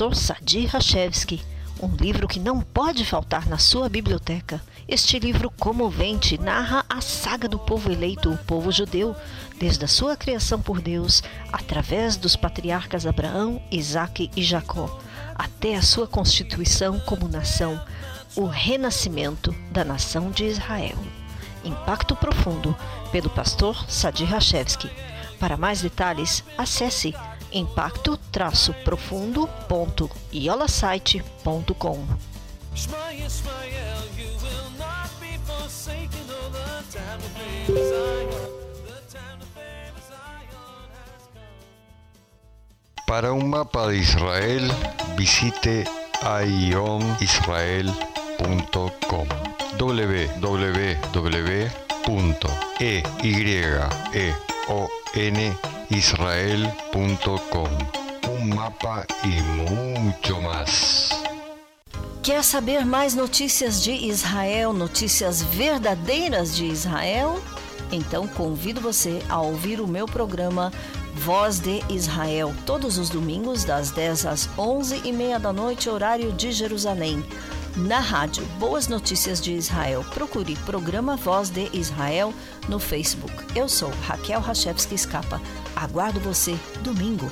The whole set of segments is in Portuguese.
Pastor Sadi Rachevski. Um livro que não pode faltar na sua biblioteca. Este livro comovente narra a saga do povo eleito, o povo judeu, desde a sua criação por Deus, através dos patriarcas Abraão, Isaque e Jacó, até a sua constituição como nação, o renascimento da nação de Israel. Impacto Profundo, pelo pastor Sadi Rachevski. Para mais detalhes, acesse impacto-profundo.iolasite.com. Para un mapa de Israel, visite aionisrael.com www.eyeonisrael.com Un mapa y mucho más. Quer saber mais notícias de Israel, notícias verdadeiras de Israel? Então convido você a ouvir o meu programa Voz de Israel, todos os domingos, das 10 às 11 e meia da noite, horário de Jerusalém. Na rádio Boas Notícias de Israel, procure Programa Voz de Israel no Facebook. Eu sou Raquel Rachevski Escapa. Aguardo você domingo.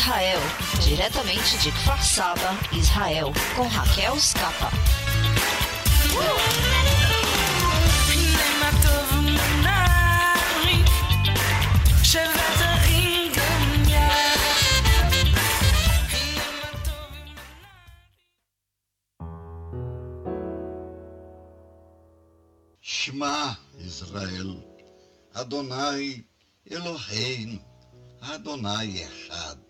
Israel, diretamente de Kfar Saba, Israel, com Raquel Scapa. Shema Israel, Adonai Eloheinu, Adonai Echad.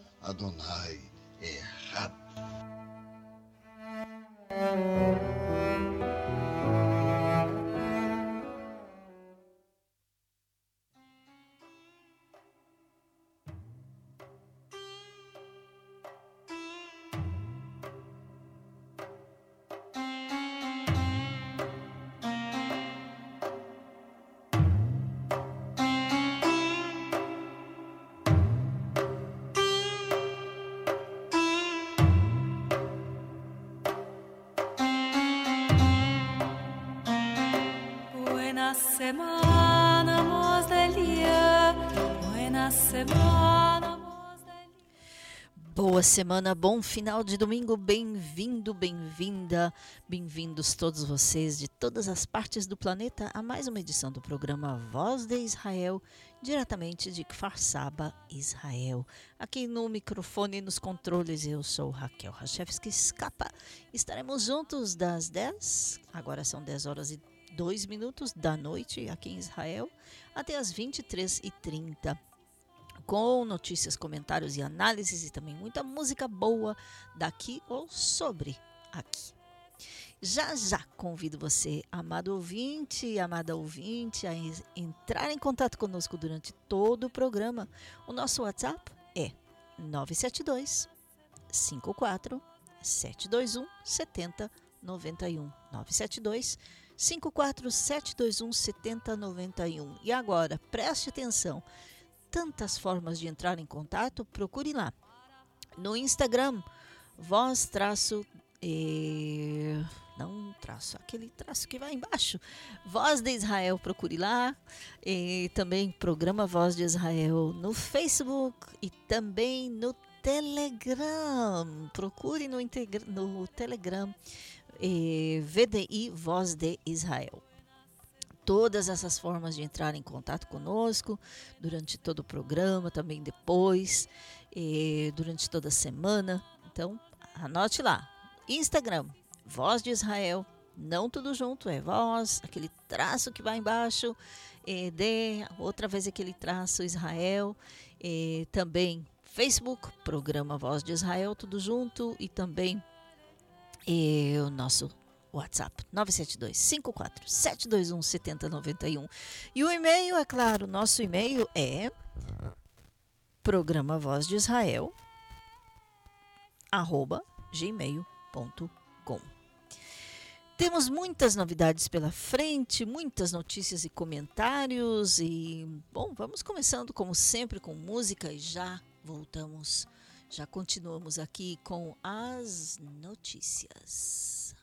Adonai Echad. Buena Boa semana, bom final de domingo, bem-vindo, bem-vinda, bem-vindos todos vocês de todas as partes do planeta a mais uma edição do programa Voz de Israel, diretamente de Kfar Saba, Israel. Aqui no microfone e nos controles eu sou Raquel Rachevski Escapa. Estaremos juntos das 10, agora são 10 horas e 2 minutos da noite aqui em Israel, até as 23h30 com notícias, comentários e análises e também muita música boa daqui ou sobre aqui. Já já convido você, amado ouvinte, amada ouvinte, a en- entrar em contato conosco durante todo o programa. O nosso WhatsApp é 972 54 721 70 7091. 972 54721 7091. E agora, preste atenção. Tantas formas de entrar em contato, procure lá. No Instagram, voz traço não traço, aquele traço que vai embaixo. Voz de Israel, procure lá. E também programa Voz de Israel no Facebook e também no Telegram. Procure no, no Telegram VDI Voz de Israel. Todas essas formas de entrar em contato conosco durante todo o programa, também depois, durante toda a semana. Então, anote lá. Instagram, Voz de Israel, não tudo junto, é voz, aquele traço que vai embaixo, é, de, outra vez aquele traço Israel, também Facebook, programa Voz de Israel, tudo junto, e também o nosso WhatsApp 972 54 721 7091. E o e-mail, é claro, nosso e-mail é programa Voz de Israel arroba gmail.com. Temos muitas novidades pela frente, muitas notícias e comentários e bom, vamos começando como sempre com música e já voltamos, já continuamos aqui com as notícias.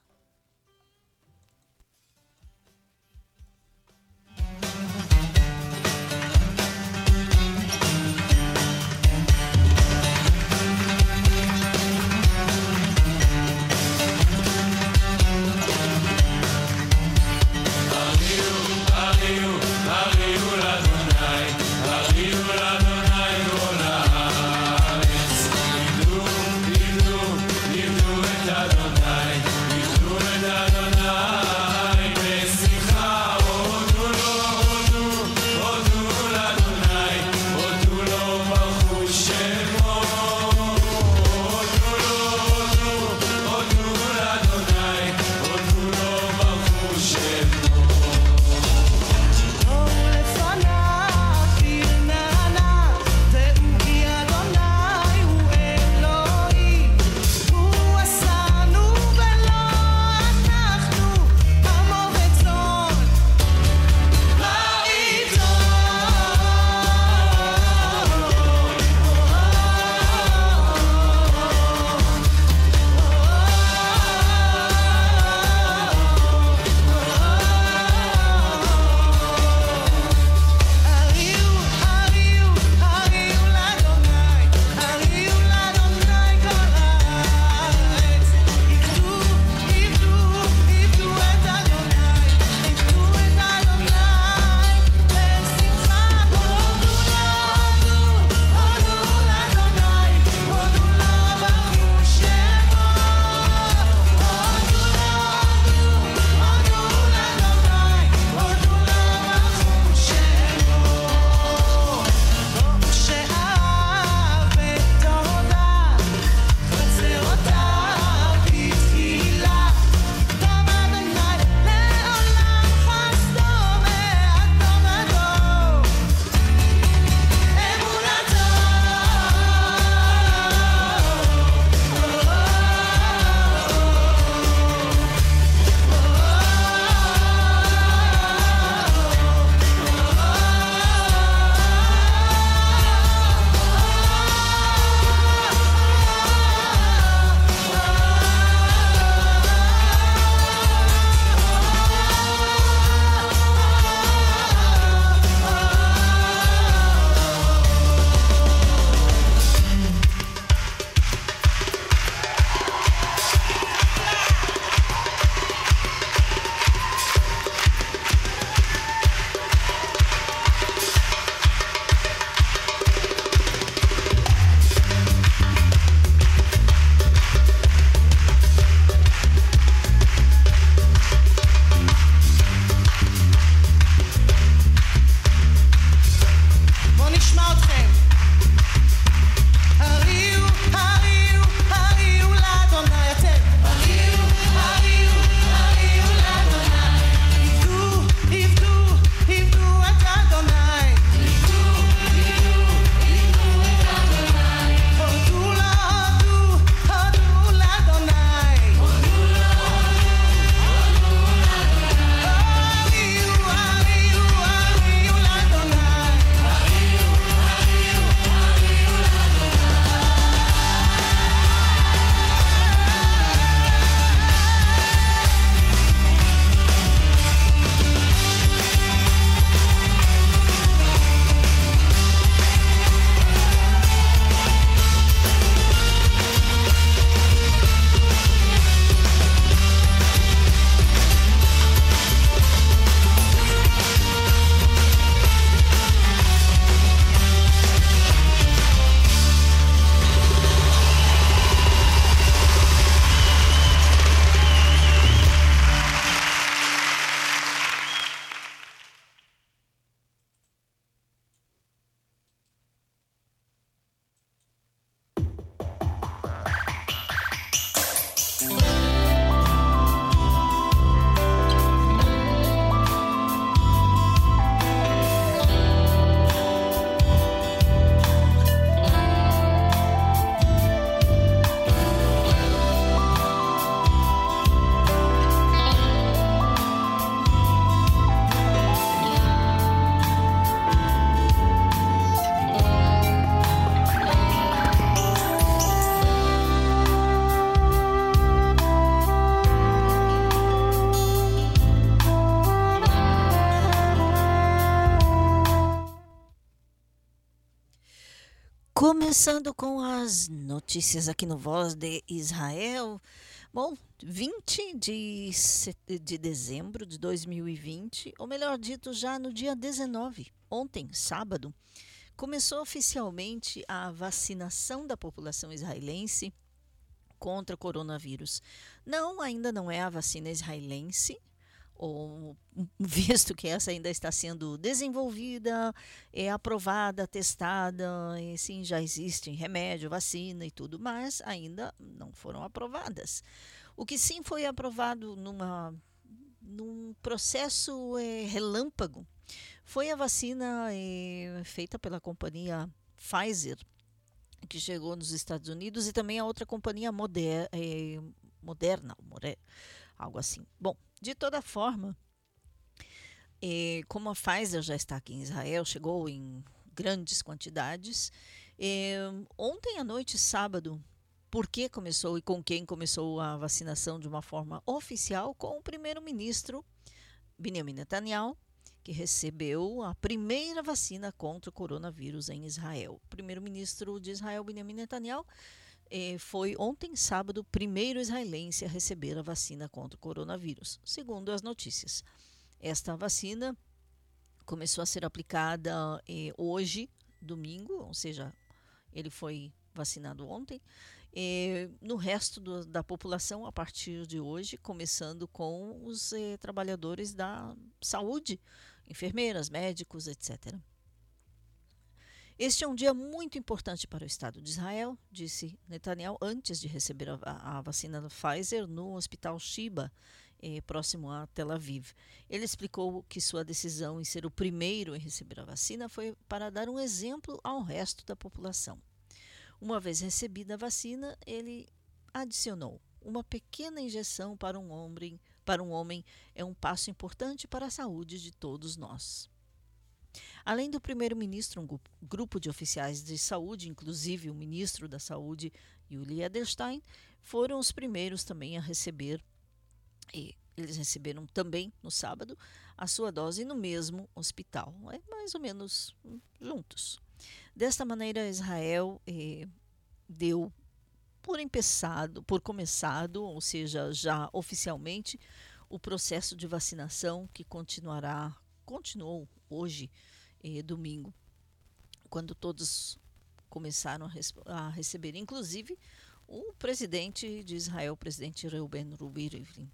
Notícias aqui no Voz de Israel. Bom, 20 de, de dezembro de 2020, ou melhor dito, já no dia 19, ontem, sábado, começou oficialmente a vacinação da população israelense contra o coronavírus. Não, ainda não é a vacina israelense, ou visto que essa ainda está sendo desenvolvida, é aprovada, testada, e sim, já existe remédio, vacina e tudo, mas ainda não foram aprovadas. O que sim foi aprovado numa, num processo é, relâmpago foi a vacina é, feita pela companhia Pfizer, que chegou nos Estados Unidos, e também a outra companhia Moder, é, Moderna, algo assim. Bom, de toda forma, eh, como a Pfizer já está aqui em Israel, chegou em grandes quantidades, eh, ontem à noite, sábado, por que começou e com quem começou a vacinação de uma forma oficial? Com o primeiro-ministro Benjamin Netanyahu, que recebeu a primeira vacina contra o coronavírus em Israel. Primeiro-ministro de Israel, Benjamin Netanyahu, foi ontem, sábado, o primeiro israelense a receber a vacina contra o coronavírus, segundo as notícias. Esta vacina começou a ser aplicada eh, hoje, domingo, ou seja, ele foi vacinado ontem. Eh, no resto do, da população, a partir de hoje, começando com os eh, trabalhadores da saúde, enfermeiras, médicos, etc. Este é um dia muito importante para o Estado de Israel, disse Netanyahu antes de receber a, a vacina da Pfizer no Hospital Shiba, eh, próximo a Tel Aviv. Ele explicou que sua decisão em ser o primeiro em receber a vacina foi para dar um exemplo ao resto da população. Uma vez recebida a vacina, ele adicionou: uma pequena injeção para um homem, para um homem é um passo importante para a saúde de todos nós. Além do primeiro-ministro, um grupo de oficiais de saúde, inclusive o ministro da Saúde, Yuli Edelstein, foram os primeiros também a receber, e eles receberam também no sábado, a sua dose no mesmo hospital, é mais ou menos hum, juntos. Desta maneira, Israel eh, deu por empeçado, por começado, ou seja, já oficialmente, o processo de vacinação que continuará, continuou hoje eh, domingo, quando todos começaram a, a, receber, inclusive o presidente de Israel, o presidente Reuben Rubi Rivlin.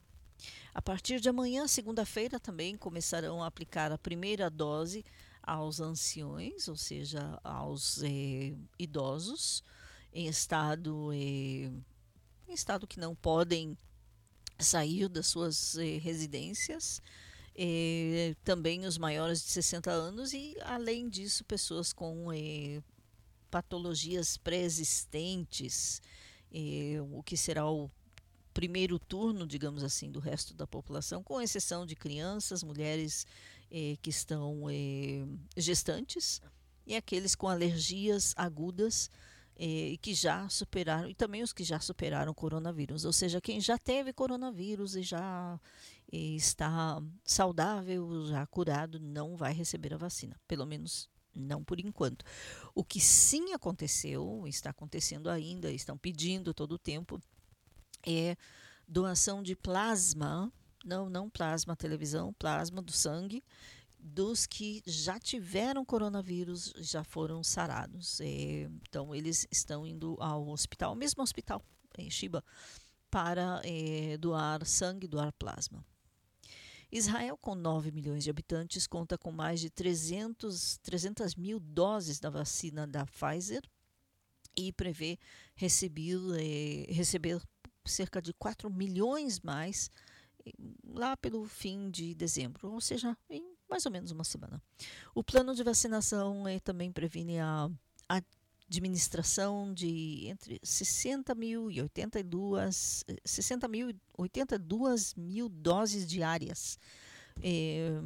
A partir de amanhã, segunda-feira, também começarão a aplicar a primeira dose aos anciões, ou seja, aos eh, idosos em estado eh, em estado que não podem sair das suas eh, residências eh, também os maiores de 60 anos e, além disso, pessoas com eh, patologias pré-existentes, eh, o que será o primeiro turno, digamos assim, do resto da população, com exceção de crianças, mulheres que estão gestantes e aqueles com alergias agudas e que já superaram, e também os que já superaram o coronavírus, ou seja, quem já teve coronavírus e já está saudável, já curado, não vai receber a vacina, pelo menos não por enquanto. O que sim aconteceu, está acontecendo ainda, estão pedindo todo o tempo, é doação de plasma, não, não plasma televisão, plasma do sangue, dos que já tiveram coronavírus, já foram sarados. É, então, eles estão indo ao hospital, mesmo hospital, em Shiba, para é, doar sangue, doar plasma. Israel, com 9 milhões de habitantes, conta com mais de 300, 300 mil doses da vacina da Pfizer e prevê receber, eh, receber cerca de 4 milhões mais lá pelo fim de dezembro, ou seja, em mais ou menos uma semana. O plano de vacinação é, também previne a, a administração de entre 60 mil e 82, 60 mil e 82 mil doses diárias. É,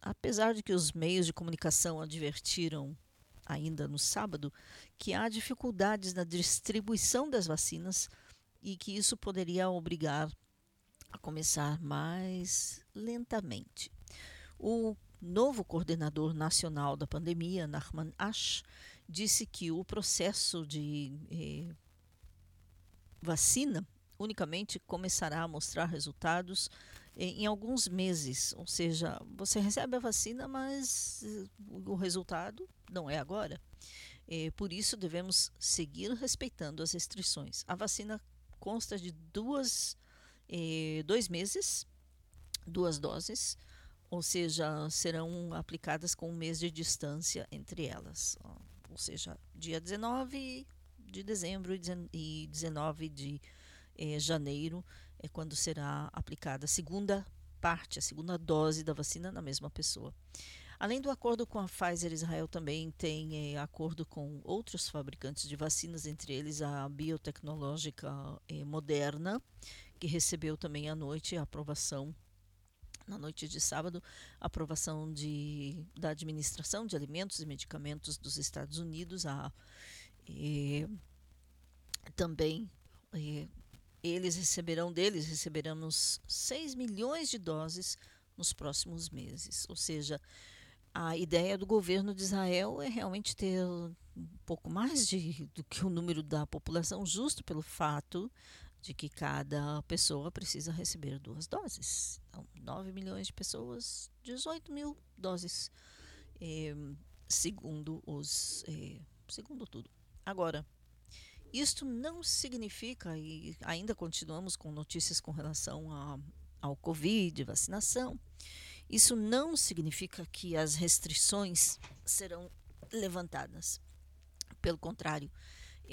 apesar de que os meios de comunicação advertiram ainda no sábado que há dificuldades na distribuição das vacinas e que isso poderia obrigar a começar mais lentamente. O novo coordenador nacional da pandemia, Narman Ash, disse que o processo de eh, vacina unicamente começará a mostrar resultados em, em alguns meses. Ou seja, você recebe a vacina, mas eh, o resultado não é agora. Eh, por isso, devemos seguir respeitando as restrições. A vacina consta de duas, eh, dois meses, duas doses, ou seja, serão aplicadas com um mês de distância entre elas. Ou seja, dia 19 de dezembro e 19 de eh, janeiro é quando será aplicada a segunda parte, a segunda dose da vacina na mesma pessoa. Além do acordo com a Pfizer, Israel também tem eh, acordo com outros fabricantes de vacinas, entre eles a biotecnológica eh, Moderna, que recebeu também à noite a aprovação na noite de sábado, aprovação de, da administração de alimentos e medicamentos dos Estados Unidos, a, eh, também eles receberão deles, receberemos 6 milhões de doses nos próximos meses. Ou seja, a ideia do governo de Israel é realmente ter um pouco mais de, do que o número da população, justo pelo fato de que cada pessoa precisa receber duas doses. Então, 9 milhões de pessoas, 18 mil doses, eh, segundo os, eh, segundo tudo. Agora, isto não significa, e ainda continuamos com notícias com relação a, ao Covid, vacinação, isso não significa que as restrições serão levantadas. Pelo contrário,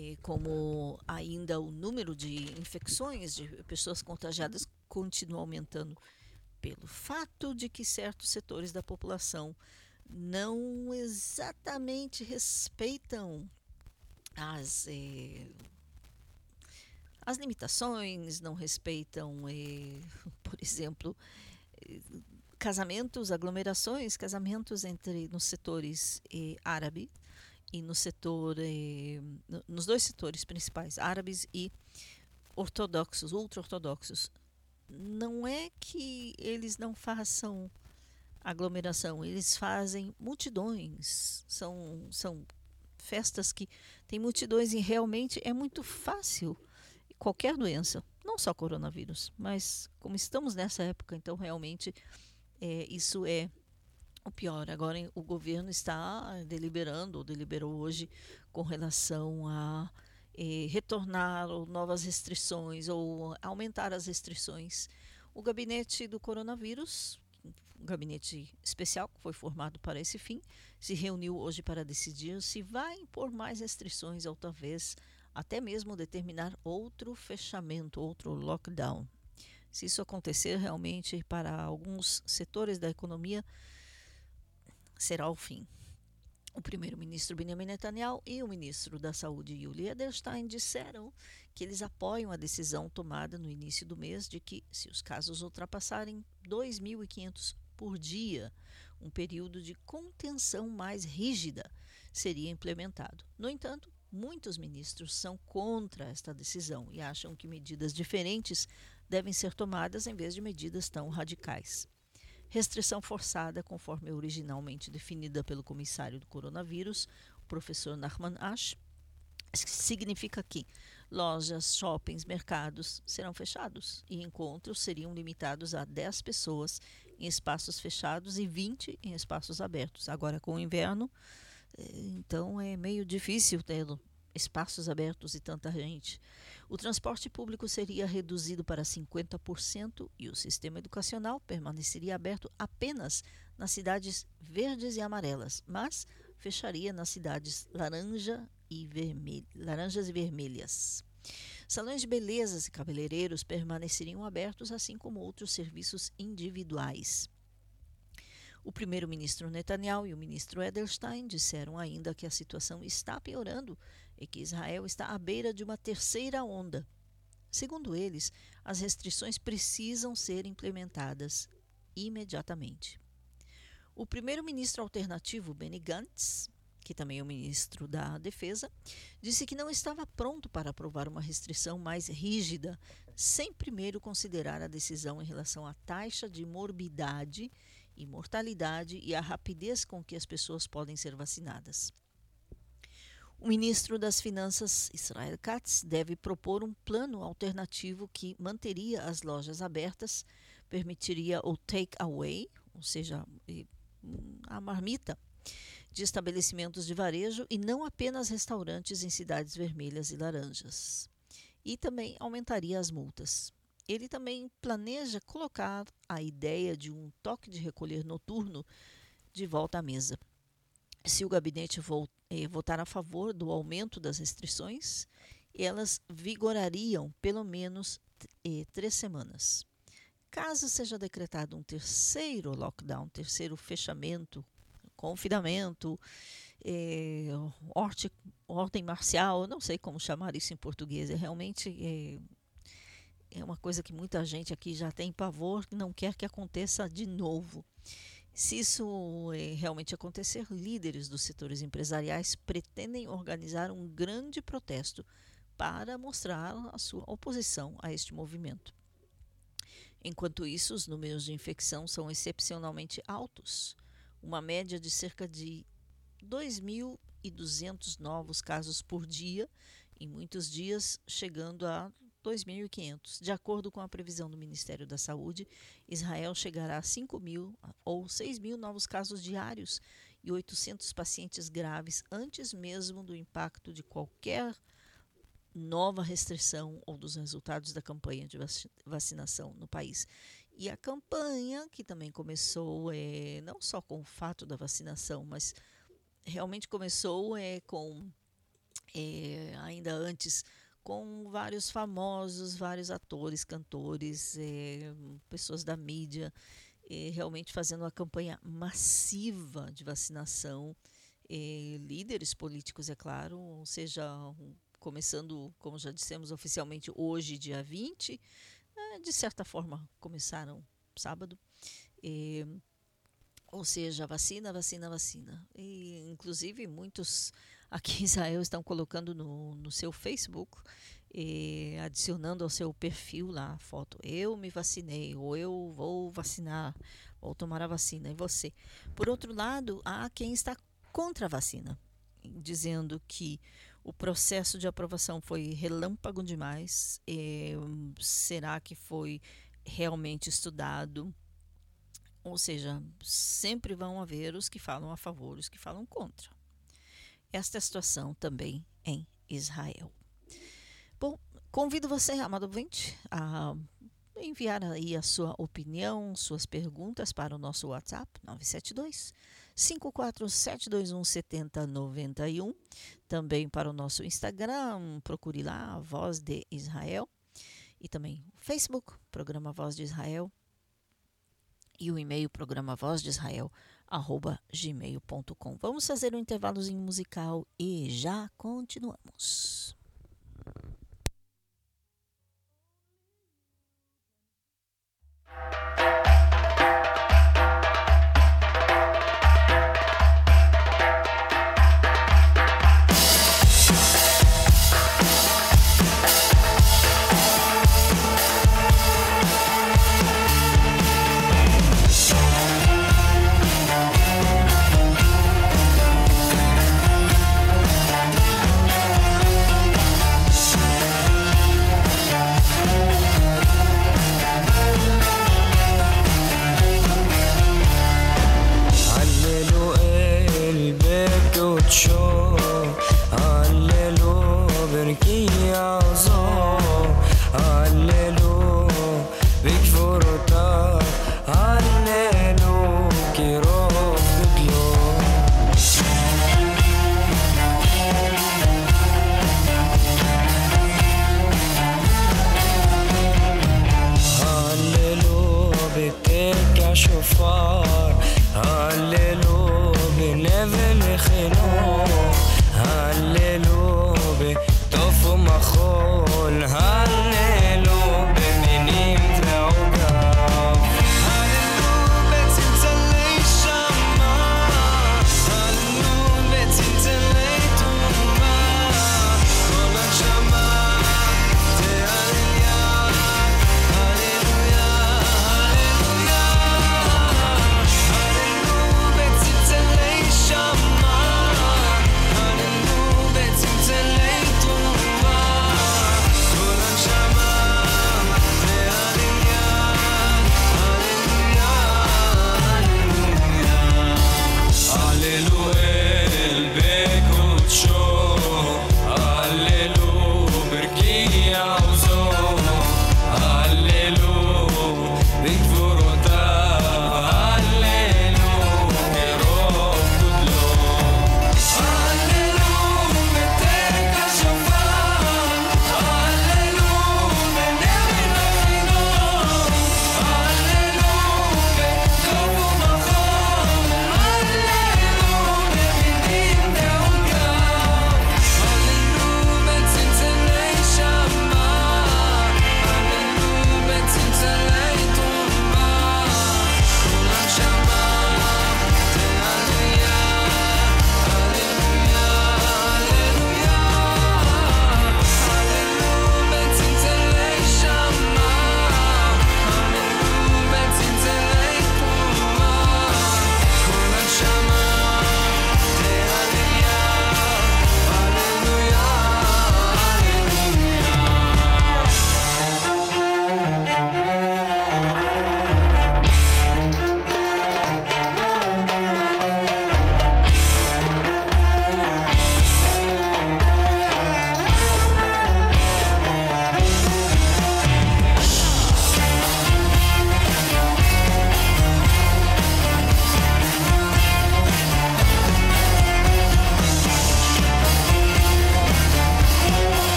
eh, como ainda o número de infecções de pessoas contagiadas continua aumentando, pelo fato de que certos setores da população não exatamente respeitam as, eh, as limitações, não respeitam, eh, por exemplo, casamentos, aglomerações, casamentos entre nos setores árabe e no setor, eh, nos dois setores principais, árabes e ortodoxos, ultra-ortodoxos. Não é que eles não façam aglomeração, eles fazem multidões, são, são festas que tem multidões e realmente é muito fácil qualquer doença, não só coronavírus, mas como estamos nessa época, então realmente é, isso é pior. Agora o governo está deliberando, ou deliberou hoje, com relação a eh, retornar ou novas restrições ou aumentar as restrições. O gabinete do coronavírus um gabinete especial que foi formado para esse fim, se reuniu hoje para decidir se vai impor mais restrições ou talvez até mesmo determinar outro fechamento, outro lockdown. Se isso acontecer realmente para alguns setores da economia, será o fim. O primeiro-ministro Benjamin Netanyahu e o ministro da Saúde Yuli Edelstein disseram que eles apoiam a decisão tomada no início do mês de que, se os casos ultrapassarem 2.500 por dia, um período de contenção mais rígida seria implementado. No entanto, muitos ministros são contra esta decisão e acham que medidas diferentes devem ser tomadas em vez de medidas tão radicais. Restrição forçada, conforme originalmente definida pelo comissário do coronavírus, o professor Nachman Ash, significa que lojas, shoppings, mercados serão fechados e encontros seriam limitados a 10 pessoas em espaços fechados e 20 em espaços abertos. Agora, com o inverno, eh, então é meio difícil ter espaços abertos e tanta gente. O transporte público seria reduzido para 50% e o sistema educacional permaneceria aberto apenas nas cidades verdes e amarelas, mas fecharia nas cidades laranja e laranjas e vermelhas. Salões de belezas e cabeleireiros permaneceriam abertos, assim como outros serviços individuais. O primeiro-ministro Netanyahu e o ministro Edelstein disseram ainda que a situação está piorando e que Israel está à beira de uma terceira onda. Segundo eles, as restrições precisam ser implementadas imediatamente. O primeiro-ministro alternativo Benny Gantz que também é o ministro da Defesa, disse que não estava pronto para aprovar uma restrição mais rígida, sem primeiro considerar a decisão em relação à taxa de morbidade e mortalidade e a rapidez com que as pessoas podem ser vacinadas. O ministro das Finanças, Israel Katz, deve propor um plano alternativo que manteria as lojas abertas, permitiria o take-away, ou seja, a marmita, de estabelecimentos de varejo e não apenas restaurantes em cidades vermelhas e laranjas. E também aumentaria as multas. Ele também planeja colocar a ideia de um toque de recolher noturno de volta à mesa. Se o gabinete eh, votar a favor do aumento das restrições, elas vigorariam pelo menos eh, três semanas. Caso seja decretado um terceiro lockdown, terceiro fechamento, confinamento, orte, ordem marcial, não sei como chamar isso em português, é realmente é, é uma coisa que muita gente aqui já tem pavor, não quer que aconteça de novo. Se isso é, realmente acontecer, líderes dos setores empresariais pretendem organizar um grande protesto para mostrar a sua oposição a este movimento. Enquanto isso, os números de infecção são excepcionalmente altos, uma média de cerca de 2.200 novos casos por dia, em muitos dias chegando a 2.500. De acordo com a previsão do Ministério da Saúde, Israel chegará a 5 mil ou 6 mil novos casos diários e 800 pacientes graves antes mesmo do impacto de qualquer nova restrição ou dos resultados da campanha de vacinação no país. E a campanha, que também começou é, não só com o fato da vacinação, mas realmente começou é, com, é, ainda antes, com vários famosos, vários atores, cantores, é, pessoas da mídia, é, realmente fazendo uma campanha massiva de vacinação. É, líderes políticos, é claro, ou seja, começando, como já dissemos oficialmente, hoje, dia 20. É, de certa forma, começaram sábado. Ou seja, vacina, vacina, vacina. E, inclusive, muitos aqui em Israel estão colocando no, no seu Facebook, e, adicionando ao seu perfil lá a foto. Eu me vacinei, ou eu vou vacinar, ou tomar a vacina, e você. Por outro lado, há quem está contra a vacina, dizendo que o processo de aprovação foi relâmpago demais. É, será que foi realmente estudado? Ou seja, sempre vão haver os que falam a favor e os que falam contra. Esta a situação também em Israel. Bom, convido você, amado ouvinte, a enviar aí a sua opinião, suas perguntas para o nosso WhatsApp 972 54721 7091. Também para o nosso Instagram, procure lá, Voz de Israel. E também o Facebook, Programa Voz de Israel. E o e-mail, programa Voz de Israel, gmail.com. Vamos fazer um intervalozinho musical e já continuamos. Música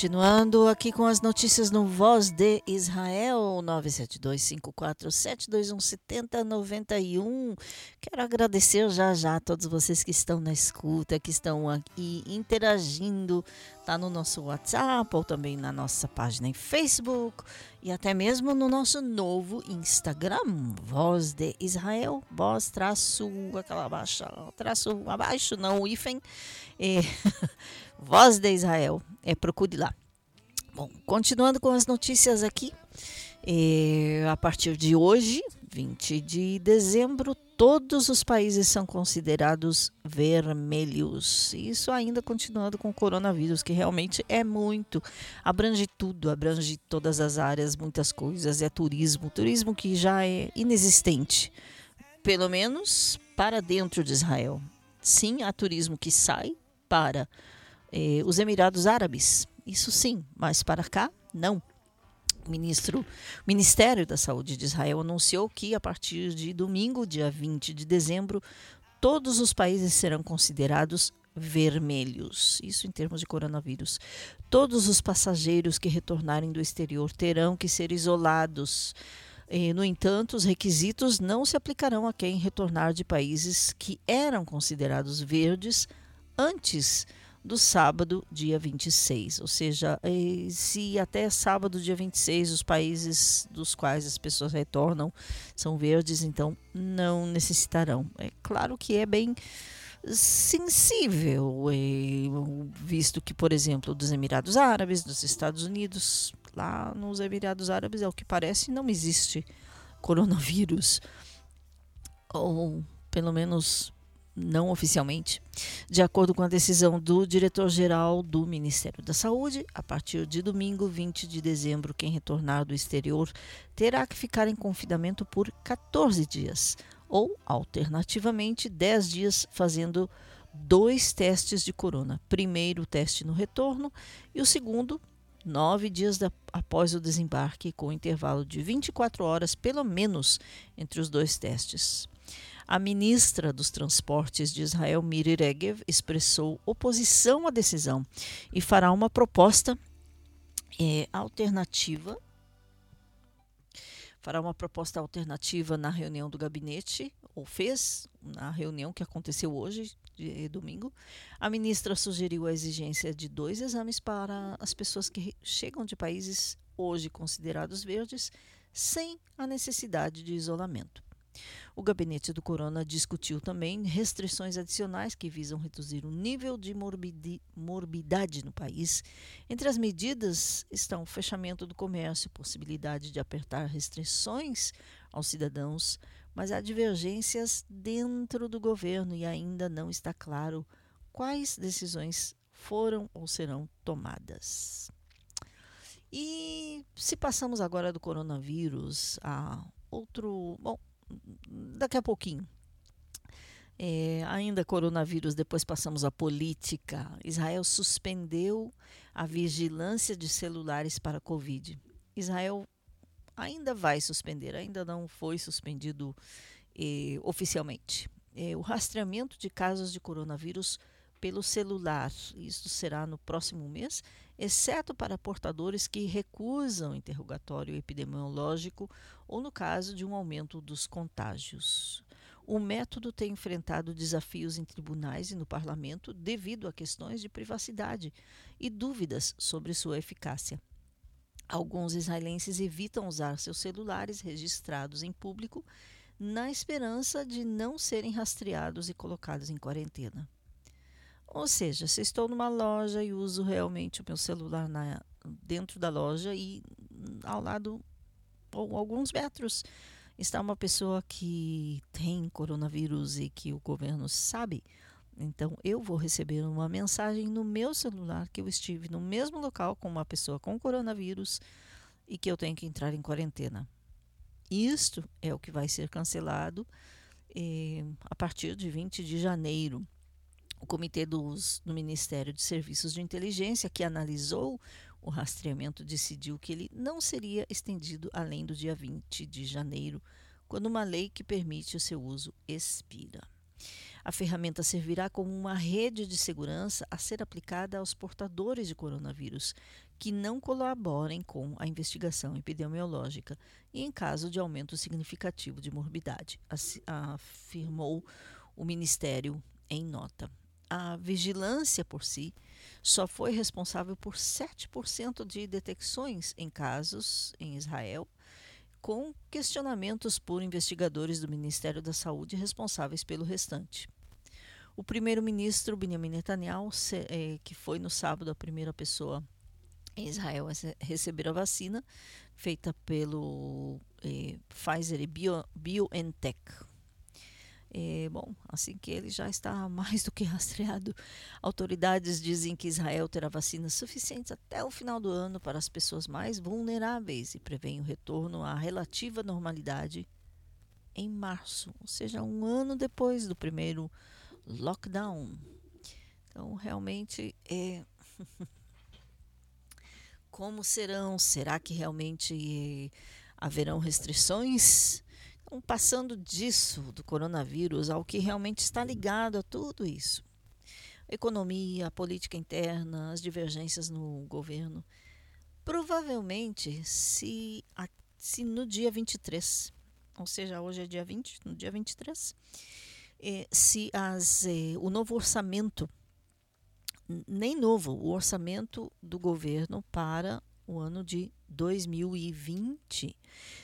Continuando aqui com as notícias no Voz de Israel, 972-54721-7091. Quero agradecer já já a todos vocês que estão na escuta, que estão aqui interagindo, tá no nosso WhatsApp ou também na nossa página em Facebook e até mesmo no nosso novo Instagram, Voz de Israel, voz traço aquela baixa, traço abaixo, não hífen. É, Voz de Israel. É, procure lá. Bom, continuando com as notícias aqui, é, a partir de hoje, 20 de dezembro, todos os países são considerados vermelhos. Isso ainda continuando com o coronavírus, que realmente é muito, abrange tudo, abrange todas as áreas, muitas coisas. É turismo, turismo que já é inexistente, pelo menos para dentro de Israel. Sim, há turismo que sai para eh, os Emirados Árabes. Isso sim, mas para cá, não. O ministro, o Ministério da Saúde de Israel anunciou que a partir de domingo, dia 20 de dezembro, todos os países serão considerados vermelhos. Isso em termos de coronavírus. Todos os passageiros que retornarem do exterior terão que ser isolados. E, no entanto, os requisitos não se aplicarão a quem retornar de países que eram considerados verdes antes do sábado, dia 26. Ou seja, eh, se até sábado, dia 26, os países dos quais as pessoas retornam são verdes, então não necessitarão. É claro que é bem sensível, eh, visto que, por exemplo, dos Emirados Árabes, dos Estados Unidos, lá nos Emirados Árabes, é o que parece, não existe coronavírus. Ou pelo menos não oficialmente. De acordo com a decisão do diretor-geral do Ministério da Saúde, a partir de domingo, 20 de dezembro, quem retornar do exterior terá que ficar em confinamento por 14 dias, ou, alternativamente, 10 dias fazendo dois testes de corona. Primeiro teste no retorno e o segundo nove dias da, após o desembarque, com intervalo de 24 horas, pelo menos, entre os dois testes. A ministra dos Transportes de Israel, Miri Regev, expressou oposição à decisão e fará uma proposta é, alternativa fará uma proposta alternativa na reunião do gabinete, ou fez, na reunião que aconteceu hoje, de, domingo. A ministra sugeriu a exigência de dois exames para as pessoas que chegam de países hoje considerados verdes, sem a necessidade de isolamento. O gabinete do Corona discutiu também restrições adicionais que visam reduzir o nível de morbidade no país. Entre as medidas estão o fechamento do comércio, possibilidade de apertar restrições aos cidadãos, mas há divergências dentro do governo e ainda não está claro quais decisões foram ou serão tomadas. E se passamos agora do coronavírus a outro. Bom, daqui a pouquinho. É, ainda coronavírus, depois passamos à política. Israel suspendeu a vigilância de celulares para Covid. Israel ainda vai suspender, ainda não foi suspendido eh, oficialmente. Eh, o rastreamento de casos de coronavírus pelo celular, isso será no próximo mês, exceto para portadores que recusam interrogatório epidemiológico ou no caso de um aumento dos contágios. O método tem enfrentado desafios em tribunais e no parlamento devido a questões de privacidade e dúvidas sobre sua eficácia. Alguns israelenses evitam usar seus celulares registrados em público na esperança de não serem rastreados e colocados em quarentena. Ou seja, se estou numa loja e uso realmente o meu celular na, dentro da loja e ao lado, ou alguns metros, está uma pessoa que tem coronavírus e que o governo sabe, então eu vou receber uma mensagem no meu celular que eu estive no mesmo local com uma pessoa com coronavírus e que eu tenho que entrar em quarentena. Isto é o que vai ser cancelado eh, a partir de 20 de janeiro. O Comitê dos, do Ministério de Serviços de Inteligência, que analisou o rastreamento, decidiu que ele não seria estendido além do dia 20 de janeiro, quando uma lei que permite o seu uso expira. A ferramenta servirá como uma rede de segurança a ser aplicada aos portadores de coronavírus que não colaborem com a investigação epidemiológica e em caso de aumento significativo de morbidade, afirmou o Ministério em nota. A vigilância por si só foi responsável por 7% de detecções em casos em Israel, com questionamentos por investigadores do Ministério da Saúde responsáveis pelo restante. O primeiro-ministro Benjamin Netanyahu, eh, que foi no sábado a primeira pessoa em Israel a receber a vacina, feita pelo eh, Pfizer e Bio, BioNTech, é, bom, assim que ele já está mais do que rastreado, autoridades dizem que Israel terá vacinas suficientes até o final do ano para as pessoas mais vulneráveis e prevêem o retorno à relativa normalidade em março, ou seja, um ano depois do primeiro lockdown. Então, realmente é. Como serão? Será que realmente haverão restrições? Passando disso, do coronavírus, ao que realmente está ligado a tudo isso. A economia, a política interna, as divergências no governo. Provavelmente, se, se no dia 23, ou seja, hoje é dia 20, no dia 23, eh, se as, eh, o novo orçamento, nem novo, o orçamento do governo para o ano de 2020.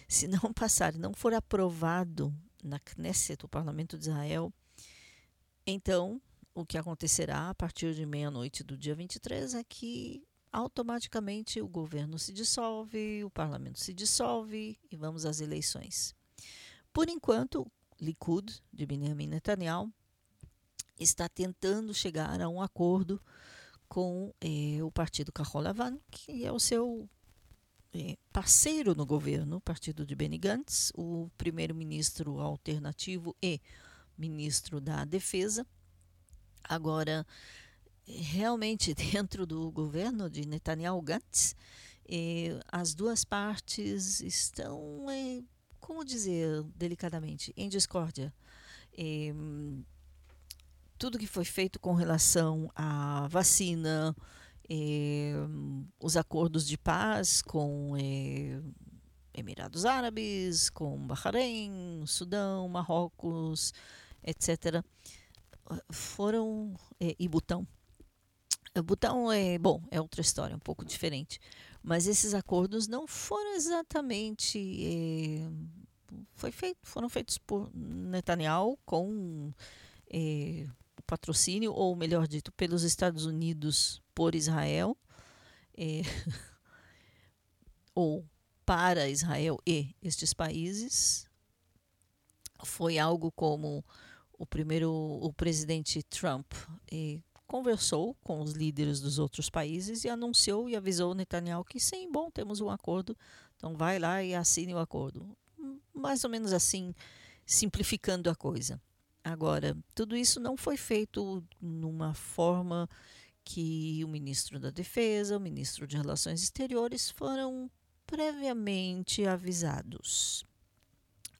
Se não passar, não for aprovado na Knesset, o Parlamento de Israel, então o que acontecerá a partir de meia-noite do dia 23 é que automaticamente o governo se dissolve, o parlamento se dissolve e vamos às eleições. Por enquanto, Likud, de Benjamin Netanyahu, está tentando chegar a um acordo com eh, o partido Kaholavan, que é o seu eh, parceiro no governo, o partido de Benny Gantz, o primeiro-ministro alternativo e ministro da Defesa. Agora, realmente, dentro do governo de Netanyahu Gantz, eh, as duas partes estão, como dizer delicadamente, em discórdia. Eh, tudo que foi feito com relação à vacina, eh, os acordos de paz com eh, Emirados Árabes, com Bahrein, Sudão, Marrocos, etc., foram. Eh, e Butão. Butão é bom, é outra história, um pouco diferente. Mas esses acordos não foram exatamente. Eh, foi feito, foram feitos por Netanyahu com eh, patrocínio, ou melhor dito, pelos Estados Unidos por Israel, é, ou para Israel e estes países. Foi algo como o primeiro, o presidente Trump é, conversou com os líderes dos outros países e anunciou e avisou Netanyahu que sim, bom, temos um acordo, então vai lá e assine o acordo. Mais ou menos assim, simplificando a coisa. Agora, tudo isso não foi feito numa forma que o ministro da Defesa, o ministro de Relações Exteriores foram previamente avisados.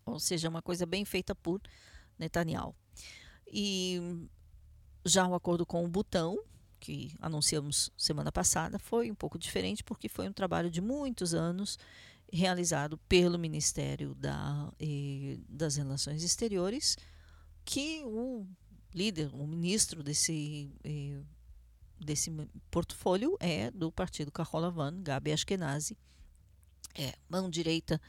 Ou seja, uma coisa bem feita por Netanyahu. E já o acordo com o Butão, que anunciamos semana passada, foi um pouco diferente porque foi um trabalho de muitos anos realizado pelo Ministério da, eh, das Relações Exteriores que o líder, o ministro desse, eh, desse portfólio é do partido Kaholavan, Gabi Ashkenazi, é mão direita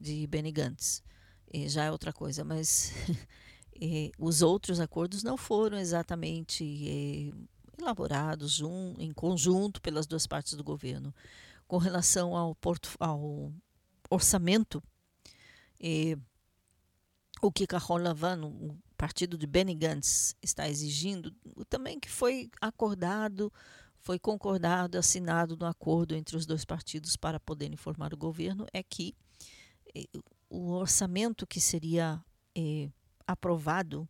de Benny Gantz. Eh, já é outra coisa, mas eh, os outros acordos não foram exatamente elaborados um, em conjunto pelas duas partes do governo. Com relação ao, ao orçamento, o que Kaholavan, o partido de Benny Gantz está exigindo, também que foi acordado, foi concordado, assinado no acordo entre os dois partidos para poderem formar o governo, é que eh, o orçamento que seria eh, aprovado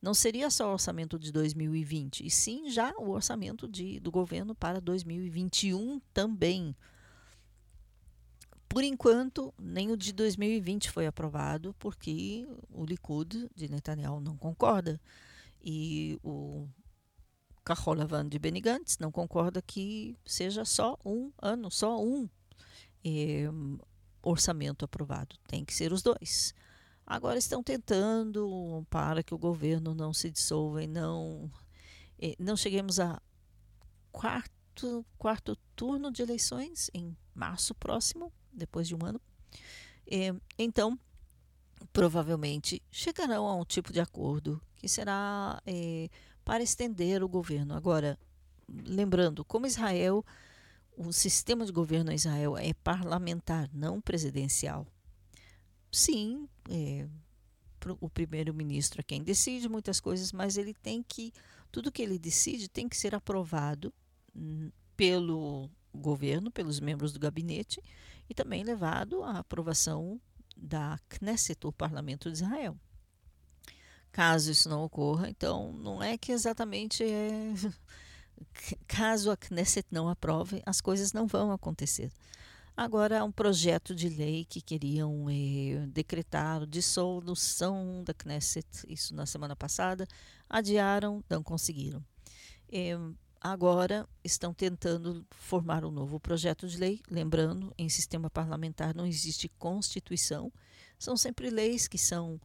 não seria só o orçamento de 2020, e sim já o orçamento de, do governo para 2021 também. Por enquanto, nem o de 2020 foi aprovado, porque o Likud de Netanyahu não concorda. E o Kaholavan de Benny Gantz não concorda que seja só um ano, só um eh, orçamento aprovado. Tem que ser os dois. Agora estão tentando para que o governo não se dissolva e não, eh, não cheguemos a quarto, quarto turno de eleições em março próximo depois de um ano. É, então, provavelmente chegarão a um tipo de acordo que será é, para estender o governo. Agora, lembrando, como Israel, o sistema de governo em Israel é parlamentar, não presidencial. Sim, é, o primeiro-ministro é quem decide muitas coisas, mas ele tem que, tudo que ele decide tem que ser aprovado hum, pelo governo, pelos membros do gabinete, e também levado à aprovação da Knesset, o parlamento de Israel. Caso isso não ocorra, então não é que exatamente é. Caso a Knesset não aprove, as coisas não vão acontecer. Agora, há um projeto de lei que queriam eh, decretar dissolução da Knesset, isso na semana passada, adiaram, não conseguiram. Eh, agora estão tentando formar um novo projeto de lei. Lembrando, em sistema parlamentar não existe constituição, são sempre leis que são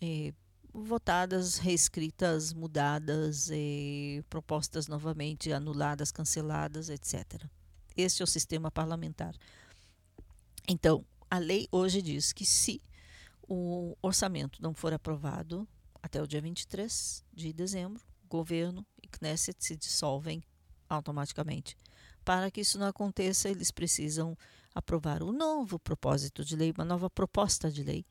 eh, votadas, reescritas, mudadas, eh, propostas novamente, anuladas, canceladas, etc. Este é o sistema parlamentar. Então, a lei hoje diz que se o orçamento não for aprovado até o dia 23 de dezembro, governo Knesset se dissolvem automaticamente. Para que isso não aconteça, eles precisam aprovar um novo propósito de lei, uma nova proposta de lei,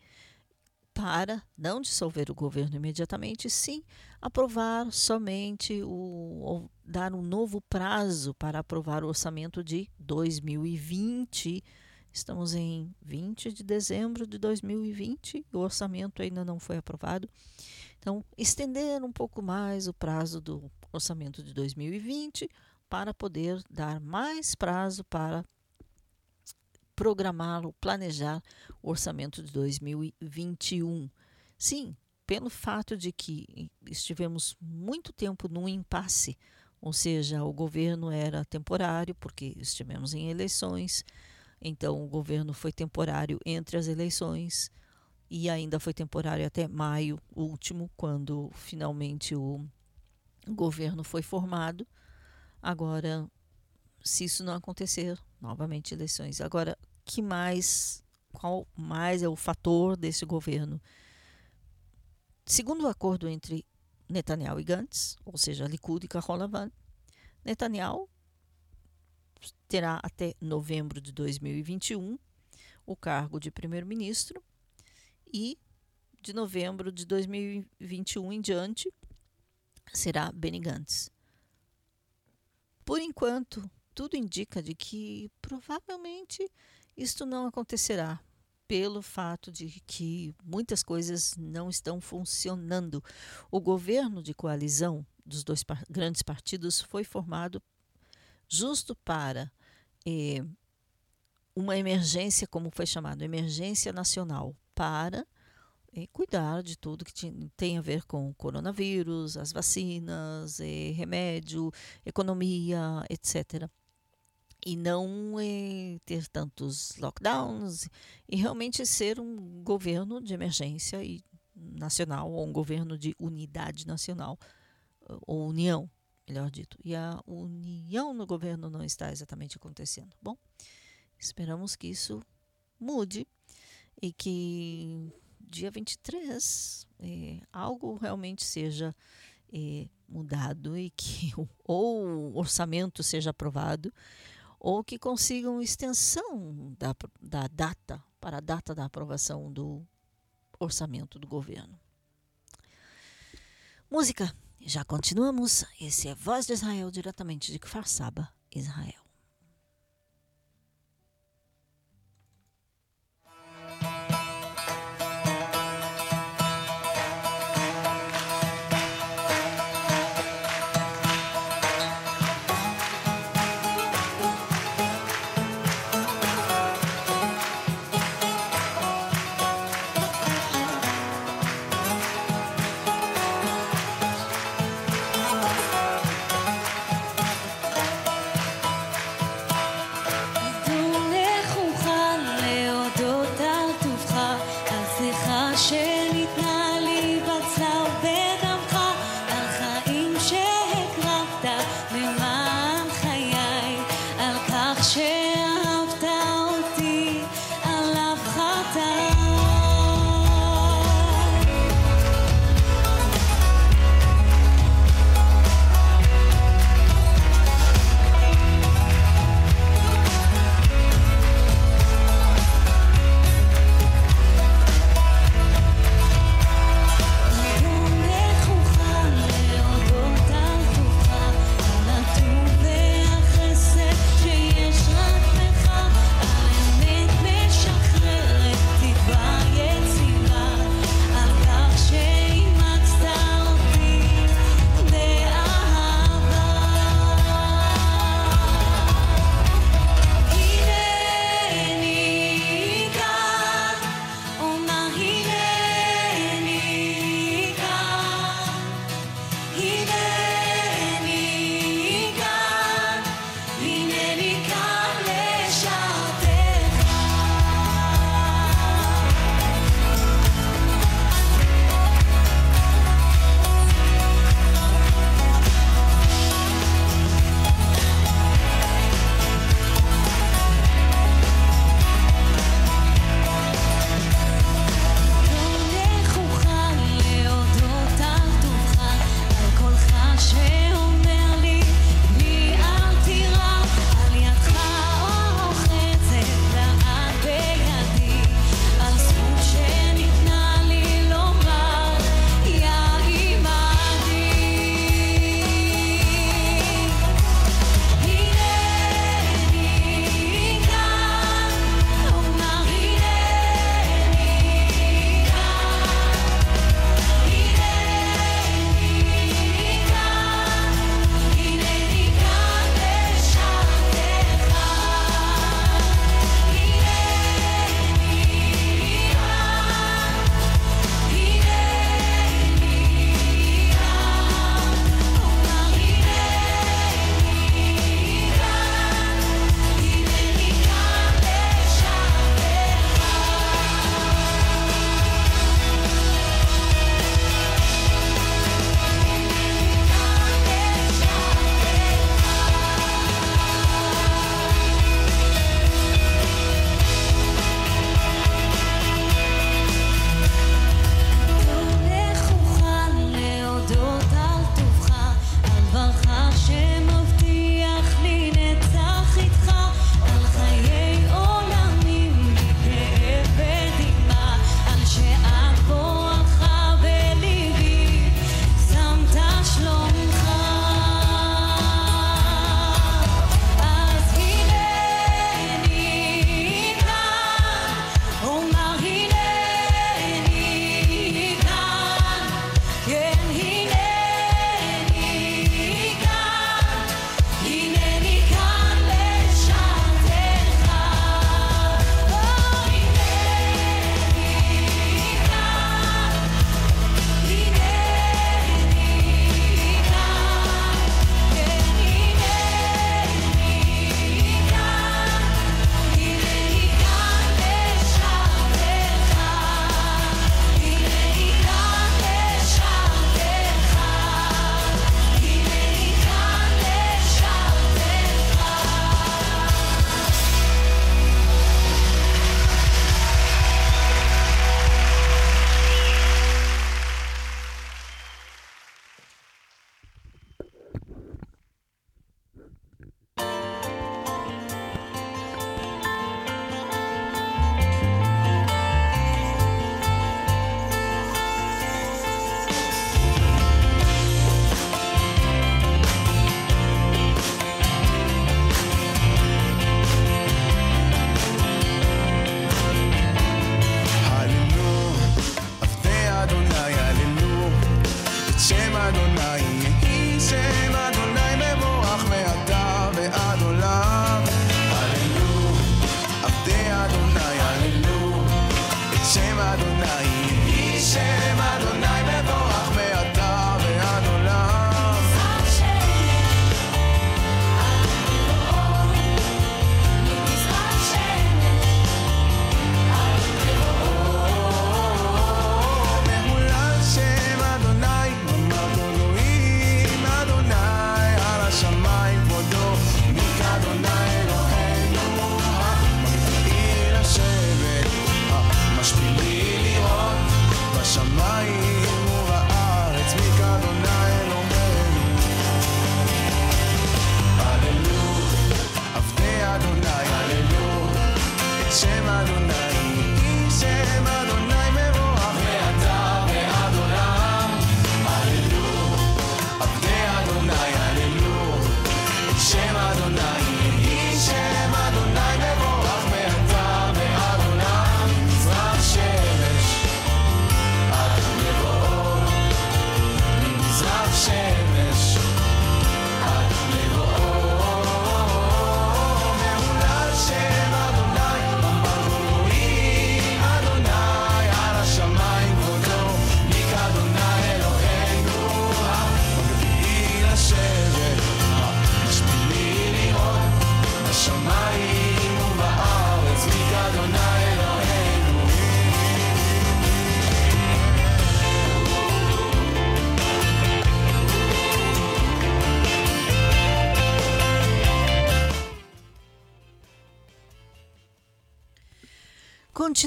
para não dissolver o governo imediatamente, sim aprovar somente o, dar um novo prazo para aprovar o orçamento de 2020. Estamos em 20 de dezembro de 2020, o orçamento ainda não foi aprovado. Então, estender um pouco mais o prazo do orçamento de 2020 para poder dar mais prazo para programá-lo, planejar o orçamento de 2021. Sim, pelo fato de que estivemos muito tempo num impasse, ou seja, o governo era temporário, porque estivemos em eleições, então o governo foi temporário entre as eleições e ainda foi temporário até maio último, quando finalmente o governo foi formado. Agora, se isso não acontecer, novamente eleições. Agora, que mais, qual mais é o fator desse governo? Segundo o acordo entre Netanyahu e Gantz, ou seja, Likud e Kaholavan, Netanyahu terá até novembro de 2021 o cargo de primeiro-ministro e de novembro de 2021 em diante será Benny. Por enquanto, tudo indica de que provavelmente isto não acontecerá pelo fato de que muitas coisas não estão funcionando. O governo de coalizão dos dois par grandes partidos foi formado justo para eh, uma emergência, como foi chamado, emergência nacional, para eh, cuidar de tudo que tem a ver com o coronavírus, as vacinas, eh, remédio, economia, etc. E não eh, ter tantos lockdowns e realmente ser um governo de emergência e nacional ou um governo de unidade nacional ou união, melhor dito. E a união no governo não está exatamente acontecendo. Bom, esperamos que isso mude e que dia 23 é, algo realmente seja é, mudado e que ou o orçamento seja aprovado ou que consigam extensão da, da data para a data da aprovação do orçamento do governo. Música, já continuamos. Esse é Voz de Israel, diretamente de Kfar Saba, Israel.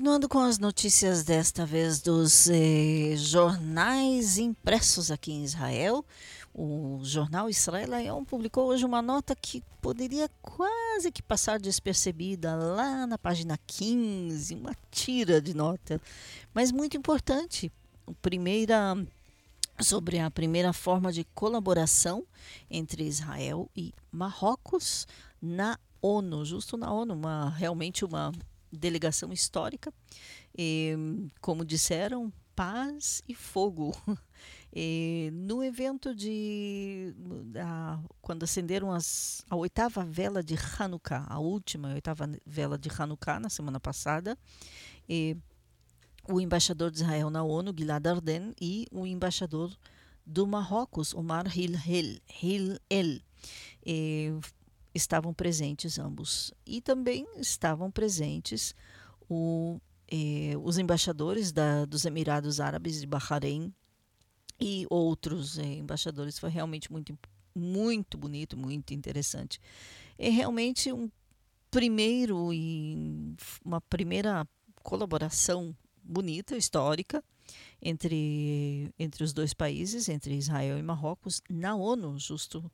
Continuando com as notícias desta vez dos eh, jornais impressos aqui em Israel, o jornal Israel Ayom publicou hoje uma nota que poderia quase que passar despercebida lá na página 15, uma tira de nota, mas muito importante. Primeira sobre a primeira forma de colaboração entre Israel e Marrocos na ONU, justo na ONU, uma realmente uma delegação histórica. E, como disseram, paz e fogo. E, no evento de. Quando acenderam as, a oitava vela de Hanukkah, a última a oitava vela de Hanukkah, na semana passada, e, o embaixador de Israel na ONU, Gilad Arden, e o embaixador do Marrocos, Omar Hilel, Hilel estavam presentes ambos. E também estavam presentes o, eh, os embaixadores da, dos Emirados Árabes de Bahrein e outros eh, embaixadores. Foi realmente muito, muito bonito, muito interessante. É realmente um primeiro e uma primeira colaboração bonita, histórica, entre, entre os dois países, entre Israel e Marrocos, na ONU, justo.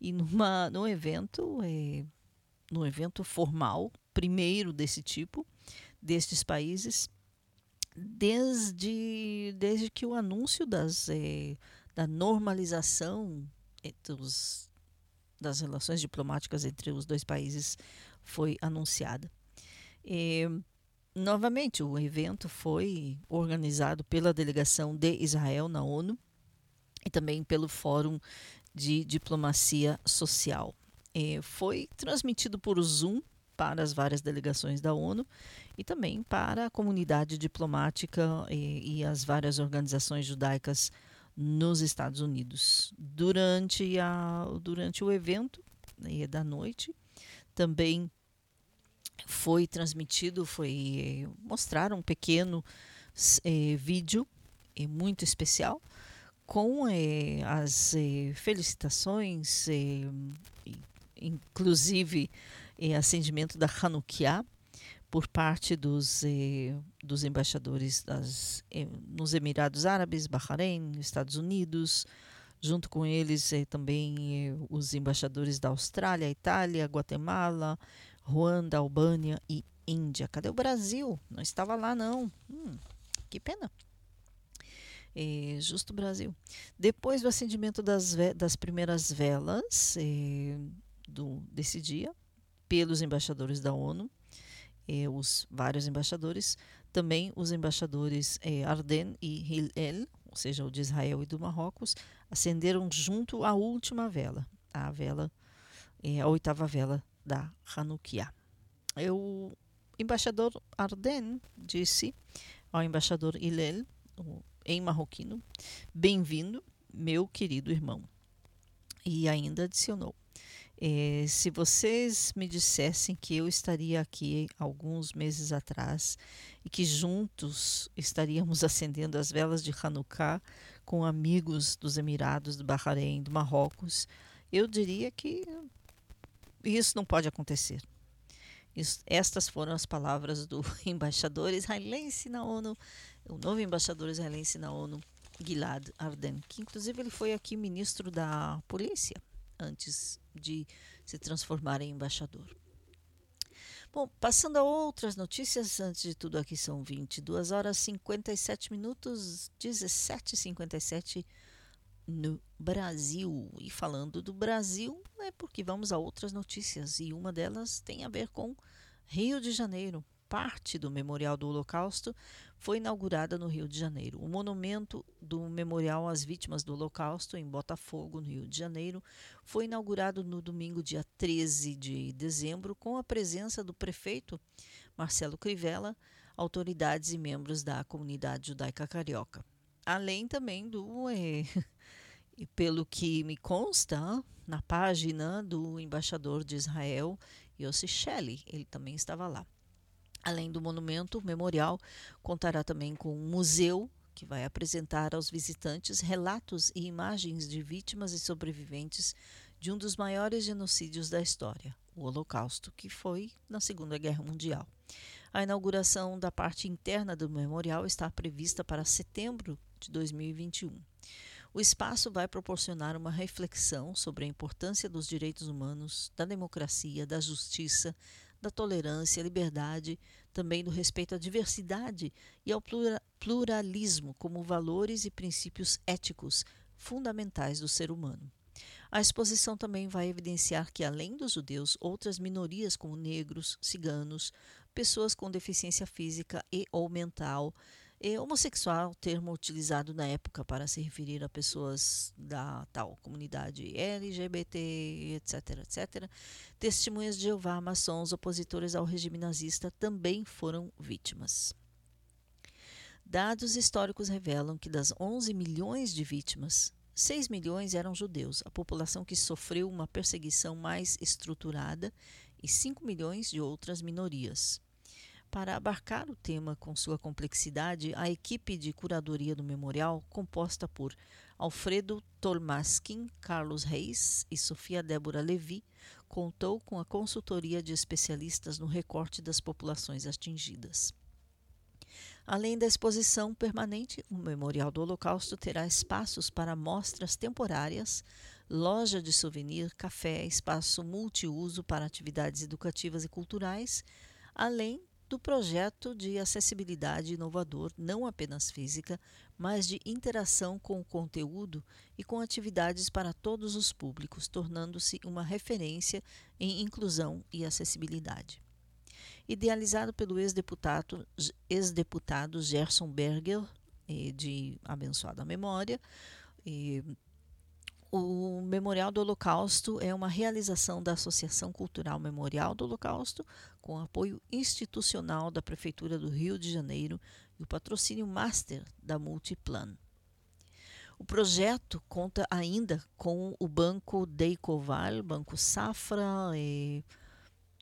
E numa, num evento, é, num evento formal, primeiro desse tipo, destes países, desde, desde que o anúncio das, é, da normalização dos, das relações diplomáticas entre os dois países foi anunciada. É, novamente, o evento foi organizado pela delegação de Israel na ONU e também pelo Fórum de Diplomacia Social. É, foi transmitido por Zoom para as várias delegações da ONU e também para a comunidade diplomática e, e as várias organizações judaicas nos Estados Unidos. Durante, a, durante o evento né, da noite, também foi transmitido, foi mostrar um pequeno eh, vídeo eh, muito especial com eh, as felicitações, inclusive acendimento da Hanukkah por parte dos, dos embaixadores das, nos Emirados Árabes, Bahrein, Estados Unidos, junto com eles também os embaixadores da Austrália, Itália, Guatemala, Ruanda, Albânia e Índia. Cadê o Brasil? Não estava lá, não. Hum, que pena. É, justo Brasil. Depois do acendimento das, das primeiras velas é, do, desse dia, pelos embaixadores da ONU, é, os vários embaixadores, também os embaixadores é, Arden e Hillel, ou seja, o de Israel e do Marrocos, acenderam junto a última vela, a vela, é, a oitava vela da Hanukkah. O embaixador Arden disse ao embaixador Hillel, em marroquino, bem-vindo, meu querido irmão. E ainda adicionou, eh, se vocês me dissessem que eu estaria aqui alguns meses atrás e que juntos estaríamos acendendo as velas de Hanukkah com amigos dos Emirados, do Bahrein, do Marrocos, eu diria que isso não pode acontecer. Isso, estas foram as palavras do embaixador israelense na ONU, o novo embaixador israelense na ONU, Gilad Arden, que inclusive ele foi aqui ministro da polícia antes de se transformar em embaixador. Bom, passando a outras notícias, antes de tudo aqui são 22 horas 57 minutos, 17h57 no Brasil. E falando do Brasil, é porque vamos a outras notícias, e uma delas tem a ver com Rio de Janeiro. Parte do Memorial do Holocausto foi inaugurada no Rio de Janeiro. O monumento do Memorial às Vítimas do Holocausto, em Botafogo, no Rio de Janeiro, foi inaugurado no domingo, dia 13 de dezembro, com a presença do prefeito Marcelo Crivella, autoridades e membros da comunidade judaica carioca. Além também do eh, e pelo que me consta, na página do embaixador de Israel, Yossi Shelley, ele também estava lá. Além do monumento, memorial contará também com um museu que vai apresentar aos visitantes relatos e imagens de vítimas e sobreviventes de um dos maiores genocídios da história, o Holocausto, que foi na Segunda Guerra Mundial. A inauguração da parte interna do memorial está prevista para setembro de 2021. O espaço vai proporcionar uma reflexão sobre a importância dos direitos humanos, da democracia, da justiça, da tolerância, liberdade, também do respeito à diversidade e ao pluralismo como valores e princípios éticos fundamentais do ser humano. A exposição também vai evidenciar que, além dos judeus, outras minorias como negros, ciganos, pessoas com deficiência física e ou mental, e homossexual, termo utilizado na época para se referir a pessoas da tal comunidade LGBT, etc, etc. Testemunhas de Jeová, maçons, opositores ao regime nazista também foram vítimas. Dados históricos revelam que das 11 milhões de vítimas, 6 milhões eram judeus, a população que sofreu uma perseguição mais estruturada, e 5 milhões de outras minorias. Para abarcar o tema com sua complexidade, a equipe de curadoria do memorial, composta por Alfredo Tolmaskin, Carlos Reis e Sofia Débora Levi, contou com a consultoria de especialistas no recorte das populações atingidas. Além da exposição permanente, o Memorial do Holocausto terá espaços para mostras temporárias, loja de souvenir, café, espaço multiuso para atividades educativas e culturais, além do projeto de acessibilidade inovador, não apenas física, mas de interação com o conteúdo e com atividades para todos os públicos, tornando-se uma referência em inclusão e acessibilidade. Idealizado pelo ex-deputado ex -deputado Gerson Berger, eh, de abençoada memória, o Memorial do Holocausto é uma realização da Associação Cultural Memorial do Holocausto, com apoio institucional da Prefeitura do Rio de Janeiro e o patrocínio master da Multiplan. O projeto conta ainda com o Banco Deicoval, Banco Safra e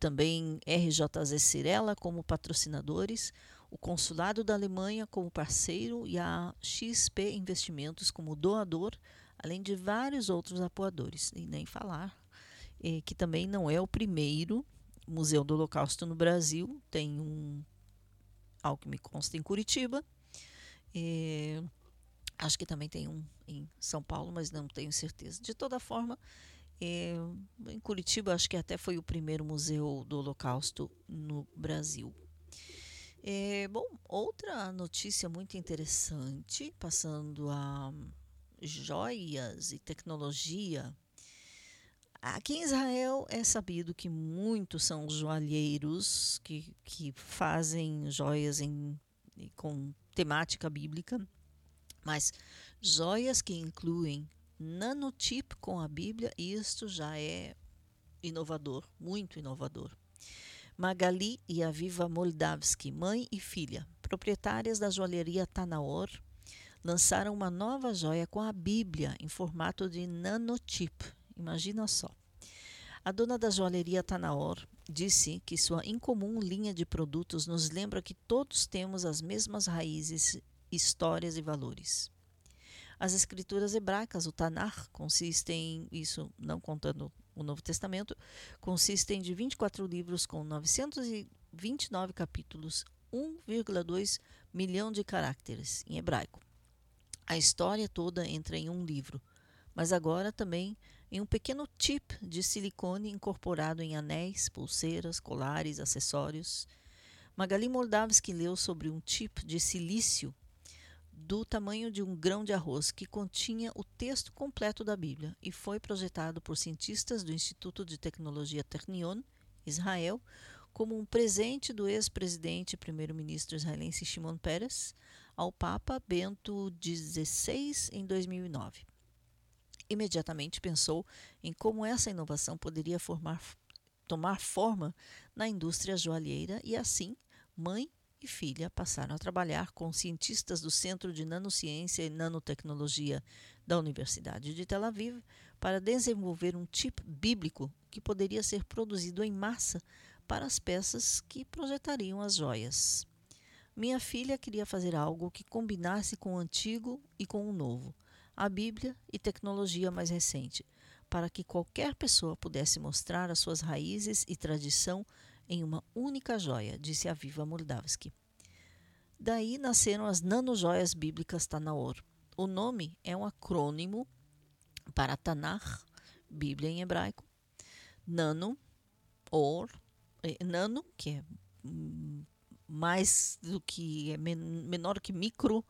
também RJZ Cirela como patrocinadores, o Consulado da Alemanha como parceiro e a XP Investimentos como doador além de vários outros apoiadores. E nem falar eh, que também não é o primeiro Museu do Holocausto no Brasil, tem um, ao que me consta, em Curitiba. Eh, acho que também tem um em São Paulo, mas não tenho certeza. De toda forma, eh, em Curitiba, acho que até foi o primeiro museu do Holocausto no Brasil. Bom, outra notícia muito interessante, passando a joias e tecnologia. Aqui em Israel é sabido que muitos são joalheiros que, que fazem joias em, com temática bíblica, mas joias que incluem nanotip com a Bíblia, isto já é inovador, muito inovador. Magali e Aviva Moldavski, mãe e filha, proprietárias da joalheria Tanaor, lançaram uma nova joia com a Bíblia em formato de nanochip. Imagina só. A dona da joalheria Tanaor disse que sua incomum linha de produtos nos lembra que todos temos as mesmas raízes, histórias e valores. As escrituras hebraicas, o Tanar, consistem, isso não contando o Novo Testamento, consistem de 24 livros com 929 capítulos, 1,2 milhão de caracteres em hebraico. A história toda entra em um livro, mas agora também em um pequeno chip de silicone incorporado em anéis, pulseiras, colares, acessórios. Magali Moldavski leu sobre um chip de silício do tamanho de um grão de arroz que continha o texto completo da Bíblia e foi projetado por cientistas do Instituto de Tecnologia Technion, Israel, como um presente do ex-presidente e primeiro-ministro israelense Shimon Peres ao Papa Bento XVI em 2009. Imediatamente pensou em como essa inovação poderia formar, tomar forma na indústria joalheira e assim, mãe e filha passaram a trabalhar com cientistas do Centro de Nanociência e Nanotecnologia da Universidade de Tel Aviv para desenvolver um chip bíblico que poderia ser produzido em massa para as peças que projetariam as joias. Minha filha queria fazer algo que combinasse com o antigo e com o novo, a Bíblia e tecnologia mais recente, para que qualquer pessoa pudesse mostrar as suas raízes e tradição em uma única joia, disse a Viva Moldavsky. Daí nasceram as nanojoias bíblicas Tanaor. O nome é um acrônimo para Tanakh, Bíblia em hebraico, Nano, Or, eh, Nano, que é hum, mais do que é men menor que micro,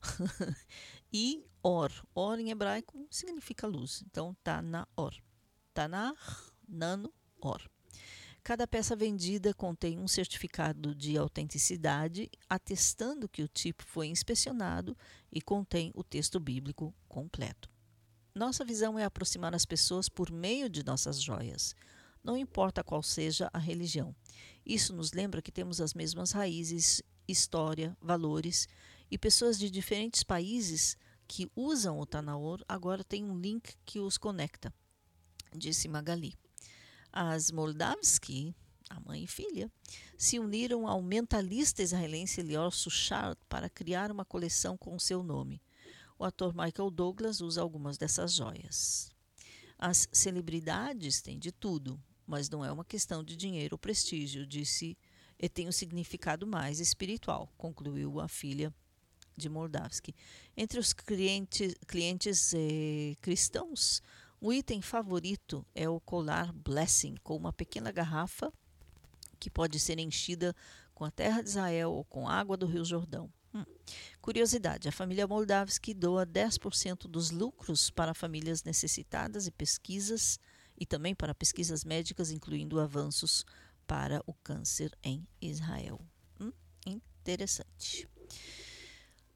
e Or. Or em hebraico significa luz. Então tá na Or. Tanakh, Nano, Or. Cada peça vendida contém um certificado de autenticidade, atestando que o tipo foi inspecionado e contém o texto bíblico completo. Nossa visão é aproximar as pessoas por meio de nossas joias, não importa qual seja a religião. Isso nos lembra que temos as mesmas raízes, história, valores e pessoas de diferentes países que usam o Tanaor agora têm um link que os conecta, disse Magali. As Moldavsky, a mãe e filha, se uniram ao mentalista israelense Lior Suchard para criar uma coleção com seu nome. O ator Michael Douglas usa algumas dessas joias. As celebridades têm de tudo, mas não é uma questão de dinheiro ou prestígio, disse, e tem um significado mais espiritual, concluiu a filha de Moldavsky. Entre os clientes, clientes eh, cristãos, o item favorito é o colar Blessing, com uma pequena garrafa que pode ser enchida com a terra de Israel ou com água do Rio Jordão. Hum. Curiosidade: a família Moldavsky doa 10% dos lucros para famílias necessitadas e pesquisas, e também para pesquisas médicas, incluindo avanços para o câncer em Israel. Hum, interessante.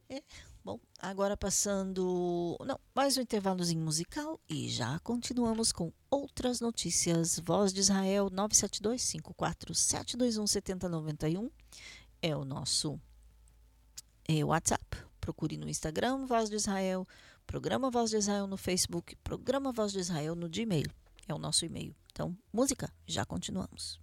É, Bom, agora passando. Não, mais um intervalozinho musical e já continuamos com outras notícias. Voz de Israel 972-54-721-7091 é o nosso é, WhatsApp. Procure no Instagram Voz de Israel, Programa Voz de Israel no Facebook, Programa Voz de Israel no Gmail. É o nosso e-mail. Então, música, já continuamos.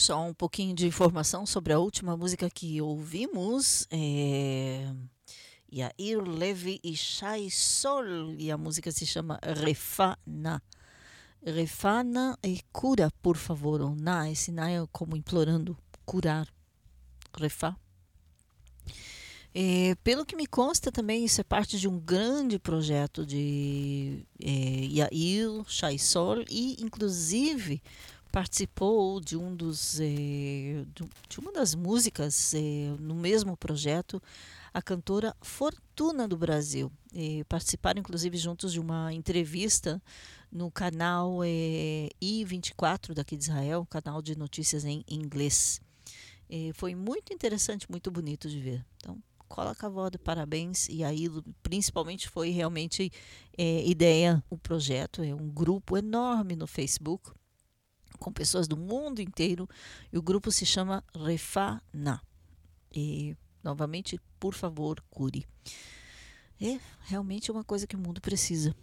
Só um pouquinho de informação sobre a última música que ouvimos. É... Yair Levi e Shai Sol. E a música se chama Refana. Refana é cura, por favor. Ou na, esse na é como implorando curar. Refá. É, pelo que me consta também, isso é parte de um grande projeto de é, Yair, Shai Sol e, inclusive, participou de um dos eh, de, uma das músicas eh, no mesmo projeto a cantora Fortuna do Brasil. Participaram inclusive juntos de uma entrevista no canal eh, I24 daqui de Israel canal de notícias em inglês. Foi muito interessante muito bonito de ver. Então cola cavalo parabéns. E aí principalmente foi realmente ideia o projeto. É um grupo enorme no Facebook com pessoas do mundo inteiro e o grupo se chama Refana. E novamente, por favor, cure. É realmente uma coisa que o mundo precisa.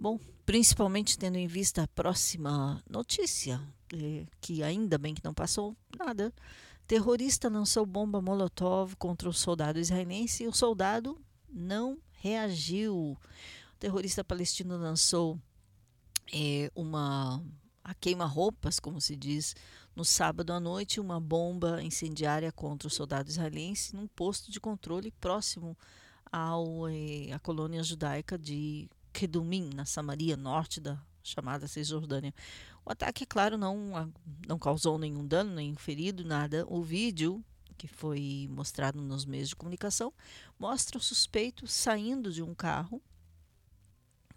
Bom, principalmente tendo em vista a próxima notícia, eh, que ainda bem que não passou nada. Terrorista lançou bomba Molotov contra o soldado israelense e o soldado não reagiu. O terrorista palestino lançou eh, uma a queima-roupas, como se diz, no sábado à noite, uma bomba incendiária contra o soldado israelense num posto de controle próximo ao, eh, à colônia judaica de Kedumim, na Samaria, norte da chamada Cisjordânia. O ataque, é claro, não, não causou nenhum dano, nenhum ferido, nada. O vídeo, que foi mostrado nos meios de comunicação, mostra o suspeito saindo de um carro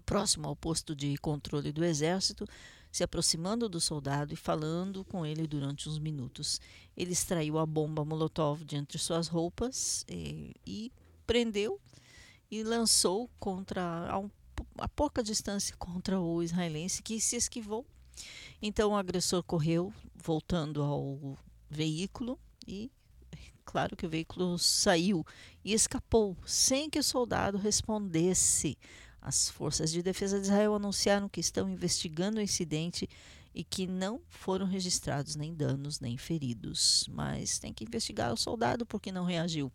próximo ao posto de controle do exército, se aproximando do soldado e falando com ele durante uns minutos. Ele extraiu a bomba Molotov de entre suas roupas eh, e prendeu e lançou contra a, um- a pouca distância contra o israelense que se esquivou. Então o agressor correu, voltando ao veículo e claro que o veículo saiu e escapou sem que o soldado respondesse. As forças de defesa de Israel anunciaram que estão investigando o incidente e que não foram registrados nem danos nem feridos. Mas tem que investigar o soldado porque não reagiu.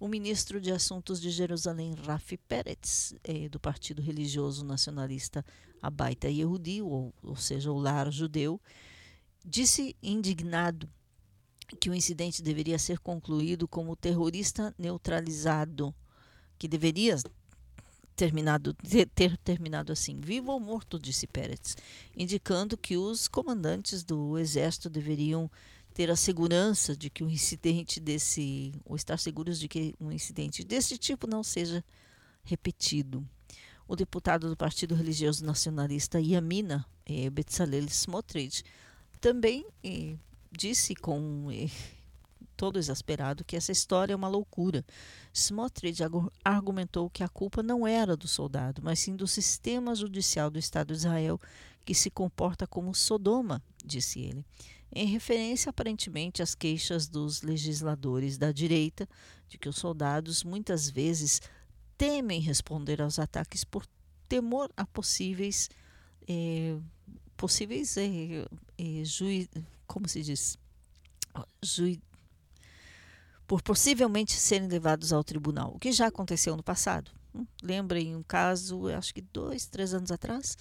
O ministro de Assuntos de Jerusalém, Rafi Peretz, eh, do Partido Religioso Nacionalista Abaita Yehudi, ou, ou seja, o lar judeu, disse indignado que o incidente deveria ser concluído como terrorista neutralizado, que deveria terminado, ter, ter terminado assim, vivo ou morto, disse Peretz, indicando que os comandantes do exército deveriam ter a segurança de que um incidente desse, ou estar seguros de que um incidente desse tipo não seja repetido. O deputado do Partido Religioso Nacionalista Yamina, eh, Betzalel Smotrich, também eh, disse com eh, todo exasperado que essa história é uma loucura. Smotrich argumentou que a culpa não era do soldado, mas sim do sistema judicial do Estado de Israel, que se comporta como Sodoma, disse ele, em referência aparentemente às queixas dos legisladores da direita de que os soldados muitas vezes temem responder aos ataques por temor a possíveis eh, possíveis eh, eh, como se diz jui, por possivelmente serem levados ao tribunal, o que já aconteceu no passado. Hum, Lembrem um caso, acho que dois, três anos atrás,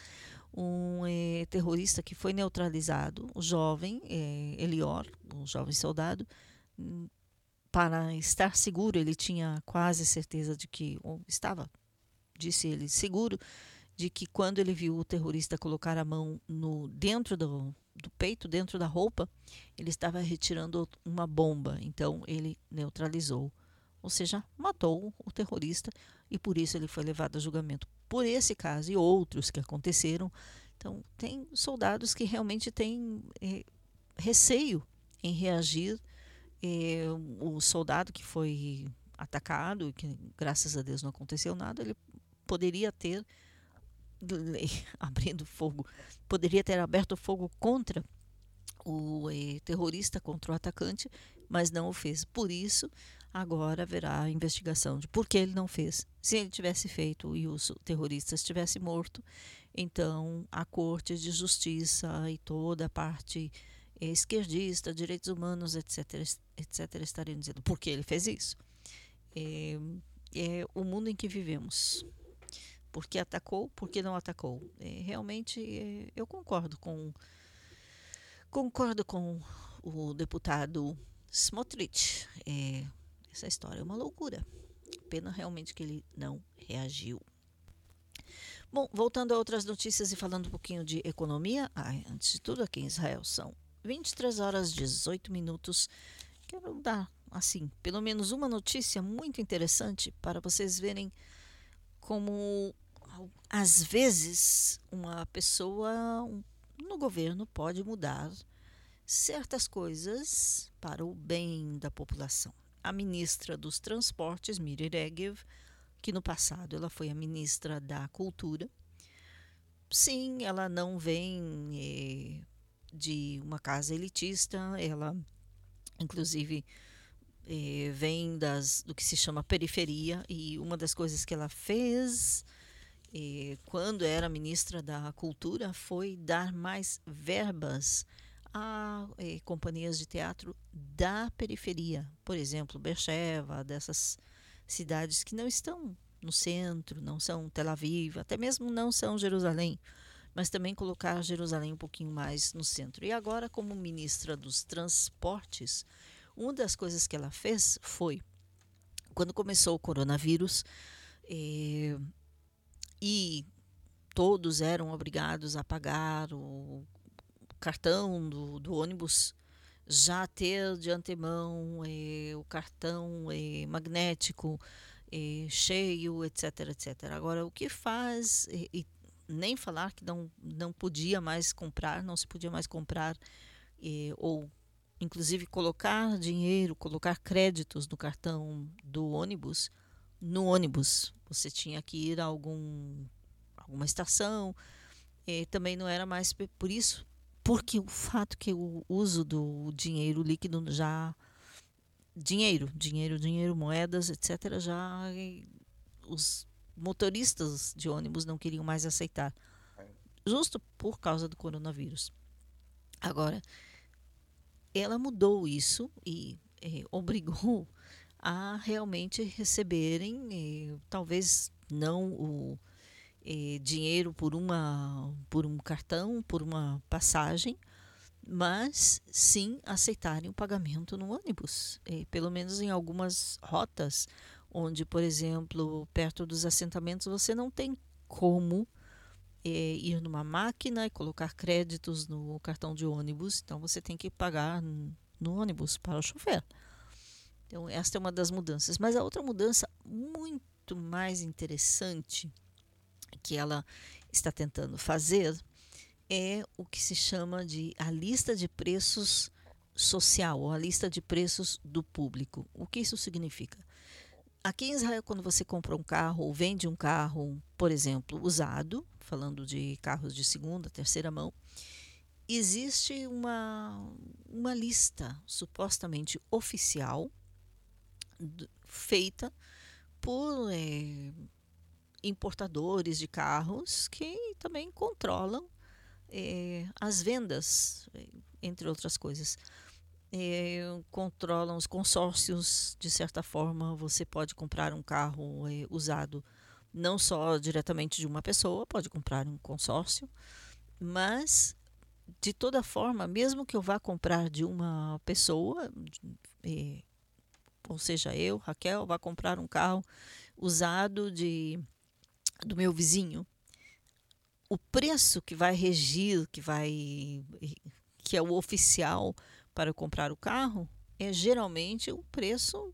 um eh, terrorista que foi neutralizado, o jovem eh, Elior, um jovem soldado, hum, para estar seguro, ele tinha quase certeza de que, ou estava, disse ele, seguro de que quando ele viu o terrorista colocar a mão no dentro do, do peito, dentro da roupa, ele estava retirando uma bomba. Então ele neutralizou, ou seja, matou o terrorista e por isso ele foi levado a julgamento. Por esse caso e outros que aconteceram, então tem soldados que realmente têm eh, receio em reagir. Eh, o soldado que foi atacado, que graças a Deus não aconteceu nada, ele poderia ter abrindo fogo, poderia ter aberto fogo contra o eh, terrorista, contra o atacante, mas não o fez. Por isso, agora haverá a investigação de por que ele não fez. Se ele tivesse feito e os terroristas tivesse morto, então a Corte de Justiça e toda a parte eh, esquerdista, direitos humanos, etc., etc., estariam dizendo por que ele fez isso. É, é o mundo em que vivemos por que atacou, por que não atacou. É, realmente é, eu concordo com concordo com o deputado Smotrich. É, essa história é uma loucura. Pena realmente que ele não reagiu. Bom, voltando a outras notícias e falando um pouquinho de economia, ai, antes de tudo aqui em Israel são 23 horas 18 minutos. Quero dar assim, pelo menos uma notícia muito interessante para vocês verem como às vezes uma pessoa no governo pode mudar certas coisas para o bem da população. A ministra dos Transportes, Miri Regev, que no passado ela foi a ministra da Cultura, sim, ela não vem eh, de uma casa elitista, ela inclusive eh, vem das, do que se chama periferia e uma das coisas que ela fez eh, quando era ministra da Cultura foi dar mais verbas a eh, companhias de teatro da periferia, por exemplo, Beersheba, dessas cidades que não estão no centro, não são Tel Aviv, até mesmo não são Jerusalém, mas também colocar Jerusalém um pouquinho mais no centro. E agora, como ministra dos Transportes, uma das coisas que ela fez foi, quando começou o coronavírus, eh, e todos eram obrigados a pagar o cartão do, do ônibus, já ter de antemão eh, o cartão eh, magnético eh, cheio, etc, etc. Agora, o que faz, e, nem falar que não, não podia mais comprar, não se podia mais comprar, eh, ou inclusive colocar dinheiro, colocar créditos no cartão do ônibus, no ônibus. Você tinha que ir a algum, alguma estação, e também não era mais por isso, porque o fato que o uso do dinheiro líquido já dinheiro, dinheiro, dinheiro, moedas, etc, já os motoristas de ônibus não queriam mais aceitar. Justo por causa do coronavírus. Agora, ela mudou isso e eh, obrigou a realmente receberem, talvez não o dinheiro por uma por um cartão, por uma passagem, mas sim aceitarem o pagamento no ônibus, pelo menos em algumas rotas, onde, por exemplo, perto dos assentamentos você não tem como ir numa máquina e colocar créditos no cartão de ônibus, então você tem que pagar no ônibus para o chofer. Então, esta é uma das mudanças. Mas a outra mudança muito mais interessante que ela está tentando fazer é o que se chama de a lista de preços social, ou a lista de preços do público. O que isso significa? Aqui em Israel, quando você compra um carro ou vende um carro, por exemplo, usado, falando de carros de segunda, terceira mão, existe uma, uma lista supostamente oficial feita por eh, importadores de carros que também controlam eh, as vendas, eh, entre outras coisas. Eh, controlam os consórcios, de certa forma, você pode comprar um carro usado não só diretamente de uma pessoa, pode comprar um consórcio, mas de toda forma, mesmo que eu vá comprar de uma pessoa, ou seja, eu, Raquel, vá comprar um carro usado de do meu vizinho, o preço que vai regir, que vai que é o oficial para comprar o carro, é geralmente o preço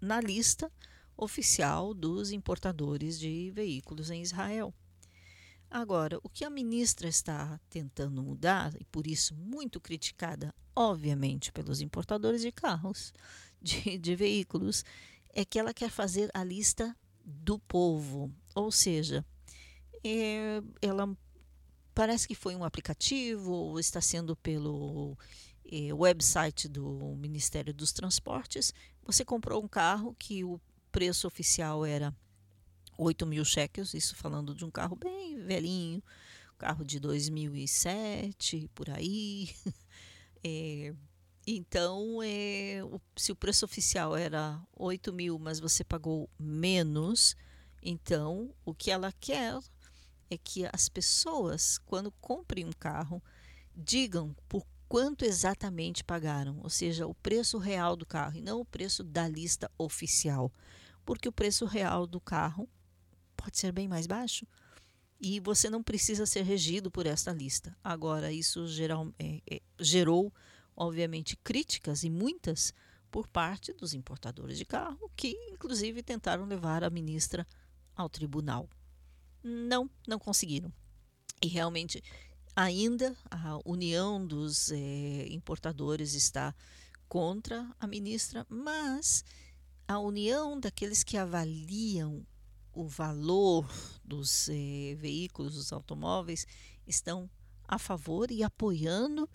na lista oficial dos importadores de veículos em Israel. Agora, o que a ministra está tentando mudar, e por isso muito criticada, obviamente, pelos importadores de carros, de, de veículos, é que ela quer fazer a lista do povo. Ou seja, é, ela parece que foi um aplicativo, ou está sendo pelo é, website do Ministério dos Transportes. Você comprou um carro que o preço oficial era 8 mil shekels, isso falando de um carro bem velhinho, carro de 2007, por aí. É, então, é, se o preço oficial era 8 mil, mas você pagou menos, então o que ela quer é que as pessoas, quando comprem um carro, digam por quanto exatamente pagaram, ou seja, o preço real do carro e não o preço da lista oficial, porque o preço real do carro pode ser bem mais baixo e você não precisa ser regido por esta lista. Agora, isso geral, é, é, gerou, obviamente, críticas e muitas por parte dos importadores de carro, que inclusive tentaram levar a ministra ao tribunal. Não, não conseguiram. E realmente, ainda a união dos eh, importadores está contra a ministra, mas a união daqueles que avaliam o valor dos eh, veículos, dos automóveis, estão a favor e apoiando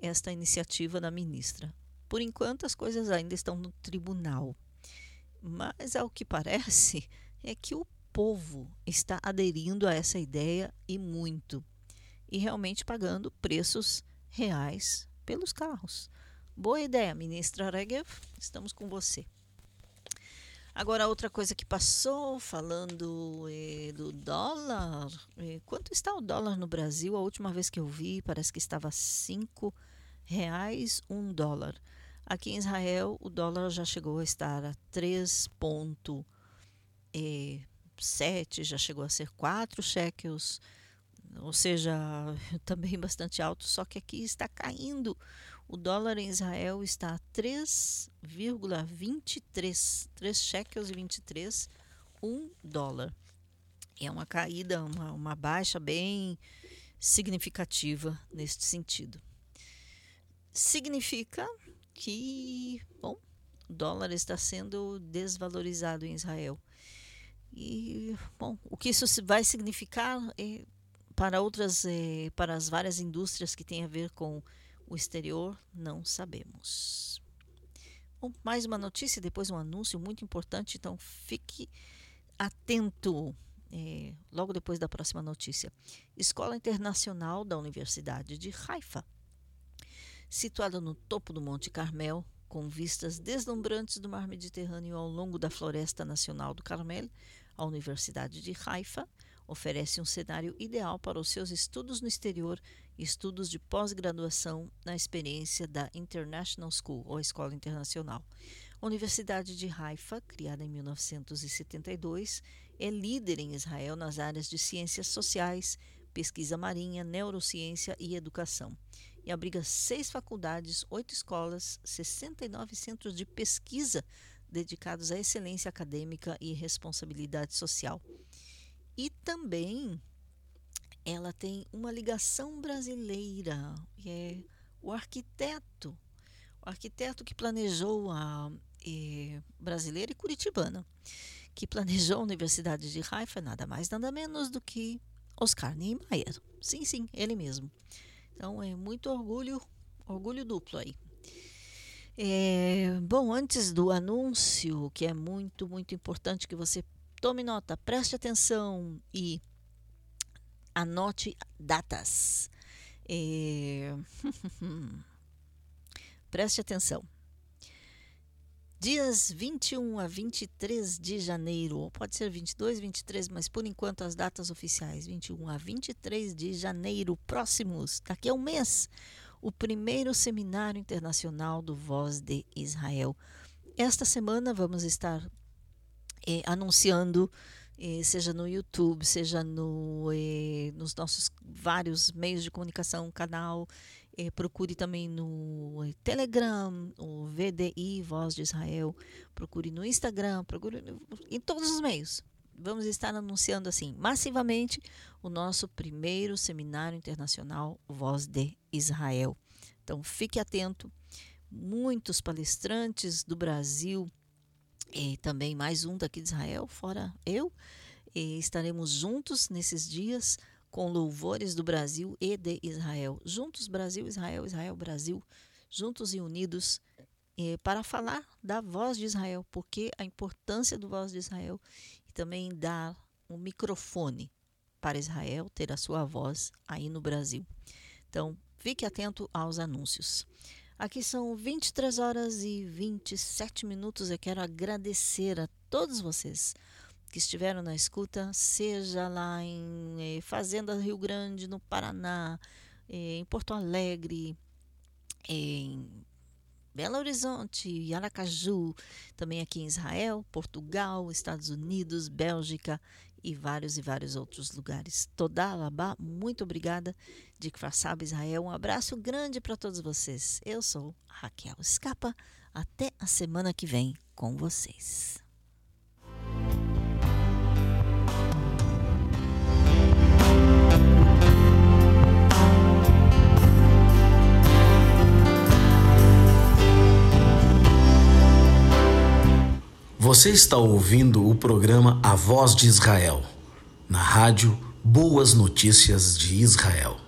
esta iniciativa da ministra. Por enquanto, as coisas ainda estão no tribunal. Mas, ao que parece, é que o povo está aderindo a essa ideia e muito. E realmente pagando preços reais pelos carros. Boa ideia, ministra Regev. Estamos com você. Agora, outra coisa que passou, falando eh, do dólar. eh, quanto está o dólar no Brasil? A última vez que eu vi, parece que estava cinco reais um dólar. Aqui em Israel, o dólar já chegou a estar a 3,7, já chegou a ser 4 shekels, ou seja, também bastante alto, só que aqui está caindo. O dólar em Israel está a 3,23, 3 shekels e 23, 1 dólar. É uma caída, uma, uma baixa bem significativa neste sentido. Significa que, bom, o dólar está sendo desvalorizado em Israel. E, bom, o que isso vai significar é, para outras, eh, para as várias indústrias que têm a ver com o exterior, não sabemos. Bom, mais uma notícia, depois um anúncio muito importante, então fique atento. eh, logo depois da próxima notícia. Escola Internacional da Universidade de Haifa situada no topo do Monte Carmel, com vistas deslumbrantes do mar Mediterrâneo ao longo da Floresta Nacional do Carmel, a Universidade de Haifa oferece um cenário ideal para os seus estudos no exterior e estudos de pós-graduação na experiência da International School, ou Escola Internacional. A Universidade de Haifa, criada em 1972, é líder em Israel nas áreas de ciências sociais, pesquisa marinha, neurociência e educação. E abriga seis faculdades, oito escolas, 69 centros de pesquisa dedicados à excelência acadêmica e responsabilidade social. E também ela tem uma ligação brasileira, que é o arquiteto, o arquiteto que planejou a eh, brasileira e curitibana, que planejou a Universidade de Haifa, nada mais, nada menos do que Oscar Niemeyer. Sim, sim, ele mesmo. Então é muito orgulho, orgulho duplo aí. É, bom, antes do anúncio, que é muito, muito importante que você tome nota, preste atenção e anote datas. É... preste atenção. Dias 21 a 23 de janeiro, ou pode ser 22, 23, mas por enquanto as datas oficiais, 21 a 23 de janeiro, próximos, daqui a um mês, o primeiro Seminário Internacional do Voz de Israel. Esta semana vamos estar eh, anunciando, eh, seja no YouTube, seja no, eh, nos nossos vários meios de comunicação, canal, procure também no Telegram, o VDI, Voz de Israel, procure no Instagram, procure em todos os meios. Vamos estar anunciando assim, massivamente, o nosso primeiro seminário internacional Voz de Israel. Então, fique atento. Muitos palestrantes do Brasil e também mais um daqui de Israel, fora eu. E estaremos juntos nesses dias com louvores do Brasil e de Israel. Juntos, Brasil, Israel, Israel, Brasil, juntos e unidos eh, para falar da voz de Israel, porque a importância do voz de Israel e também dar um microfone para Israel ter a sua voz aí no Brasil. Então, fique atento aos anúncios. Aqui são 23 horas e 27 minutos. Eu quero agradecer a todos vocês que estiveram na escuta, seja lá em eh, Fazenda Rio Grande, no Paraná, eh, em Porto Alegre, em Belo Horizonte, Aracaju, também aqui em Israel, Portugal, Estados Unidos, Bélgica e vários e vários outros lugares. Toda Alabá, muito obrigada de Kfarsab Israel. Um abraço grande para todos vocês. Eu sou Raquel Escapa. Até a semana que vem com vocês. Você está ouvindo o programa A Voz de Israel, na rádio Boas Notícias de Israel.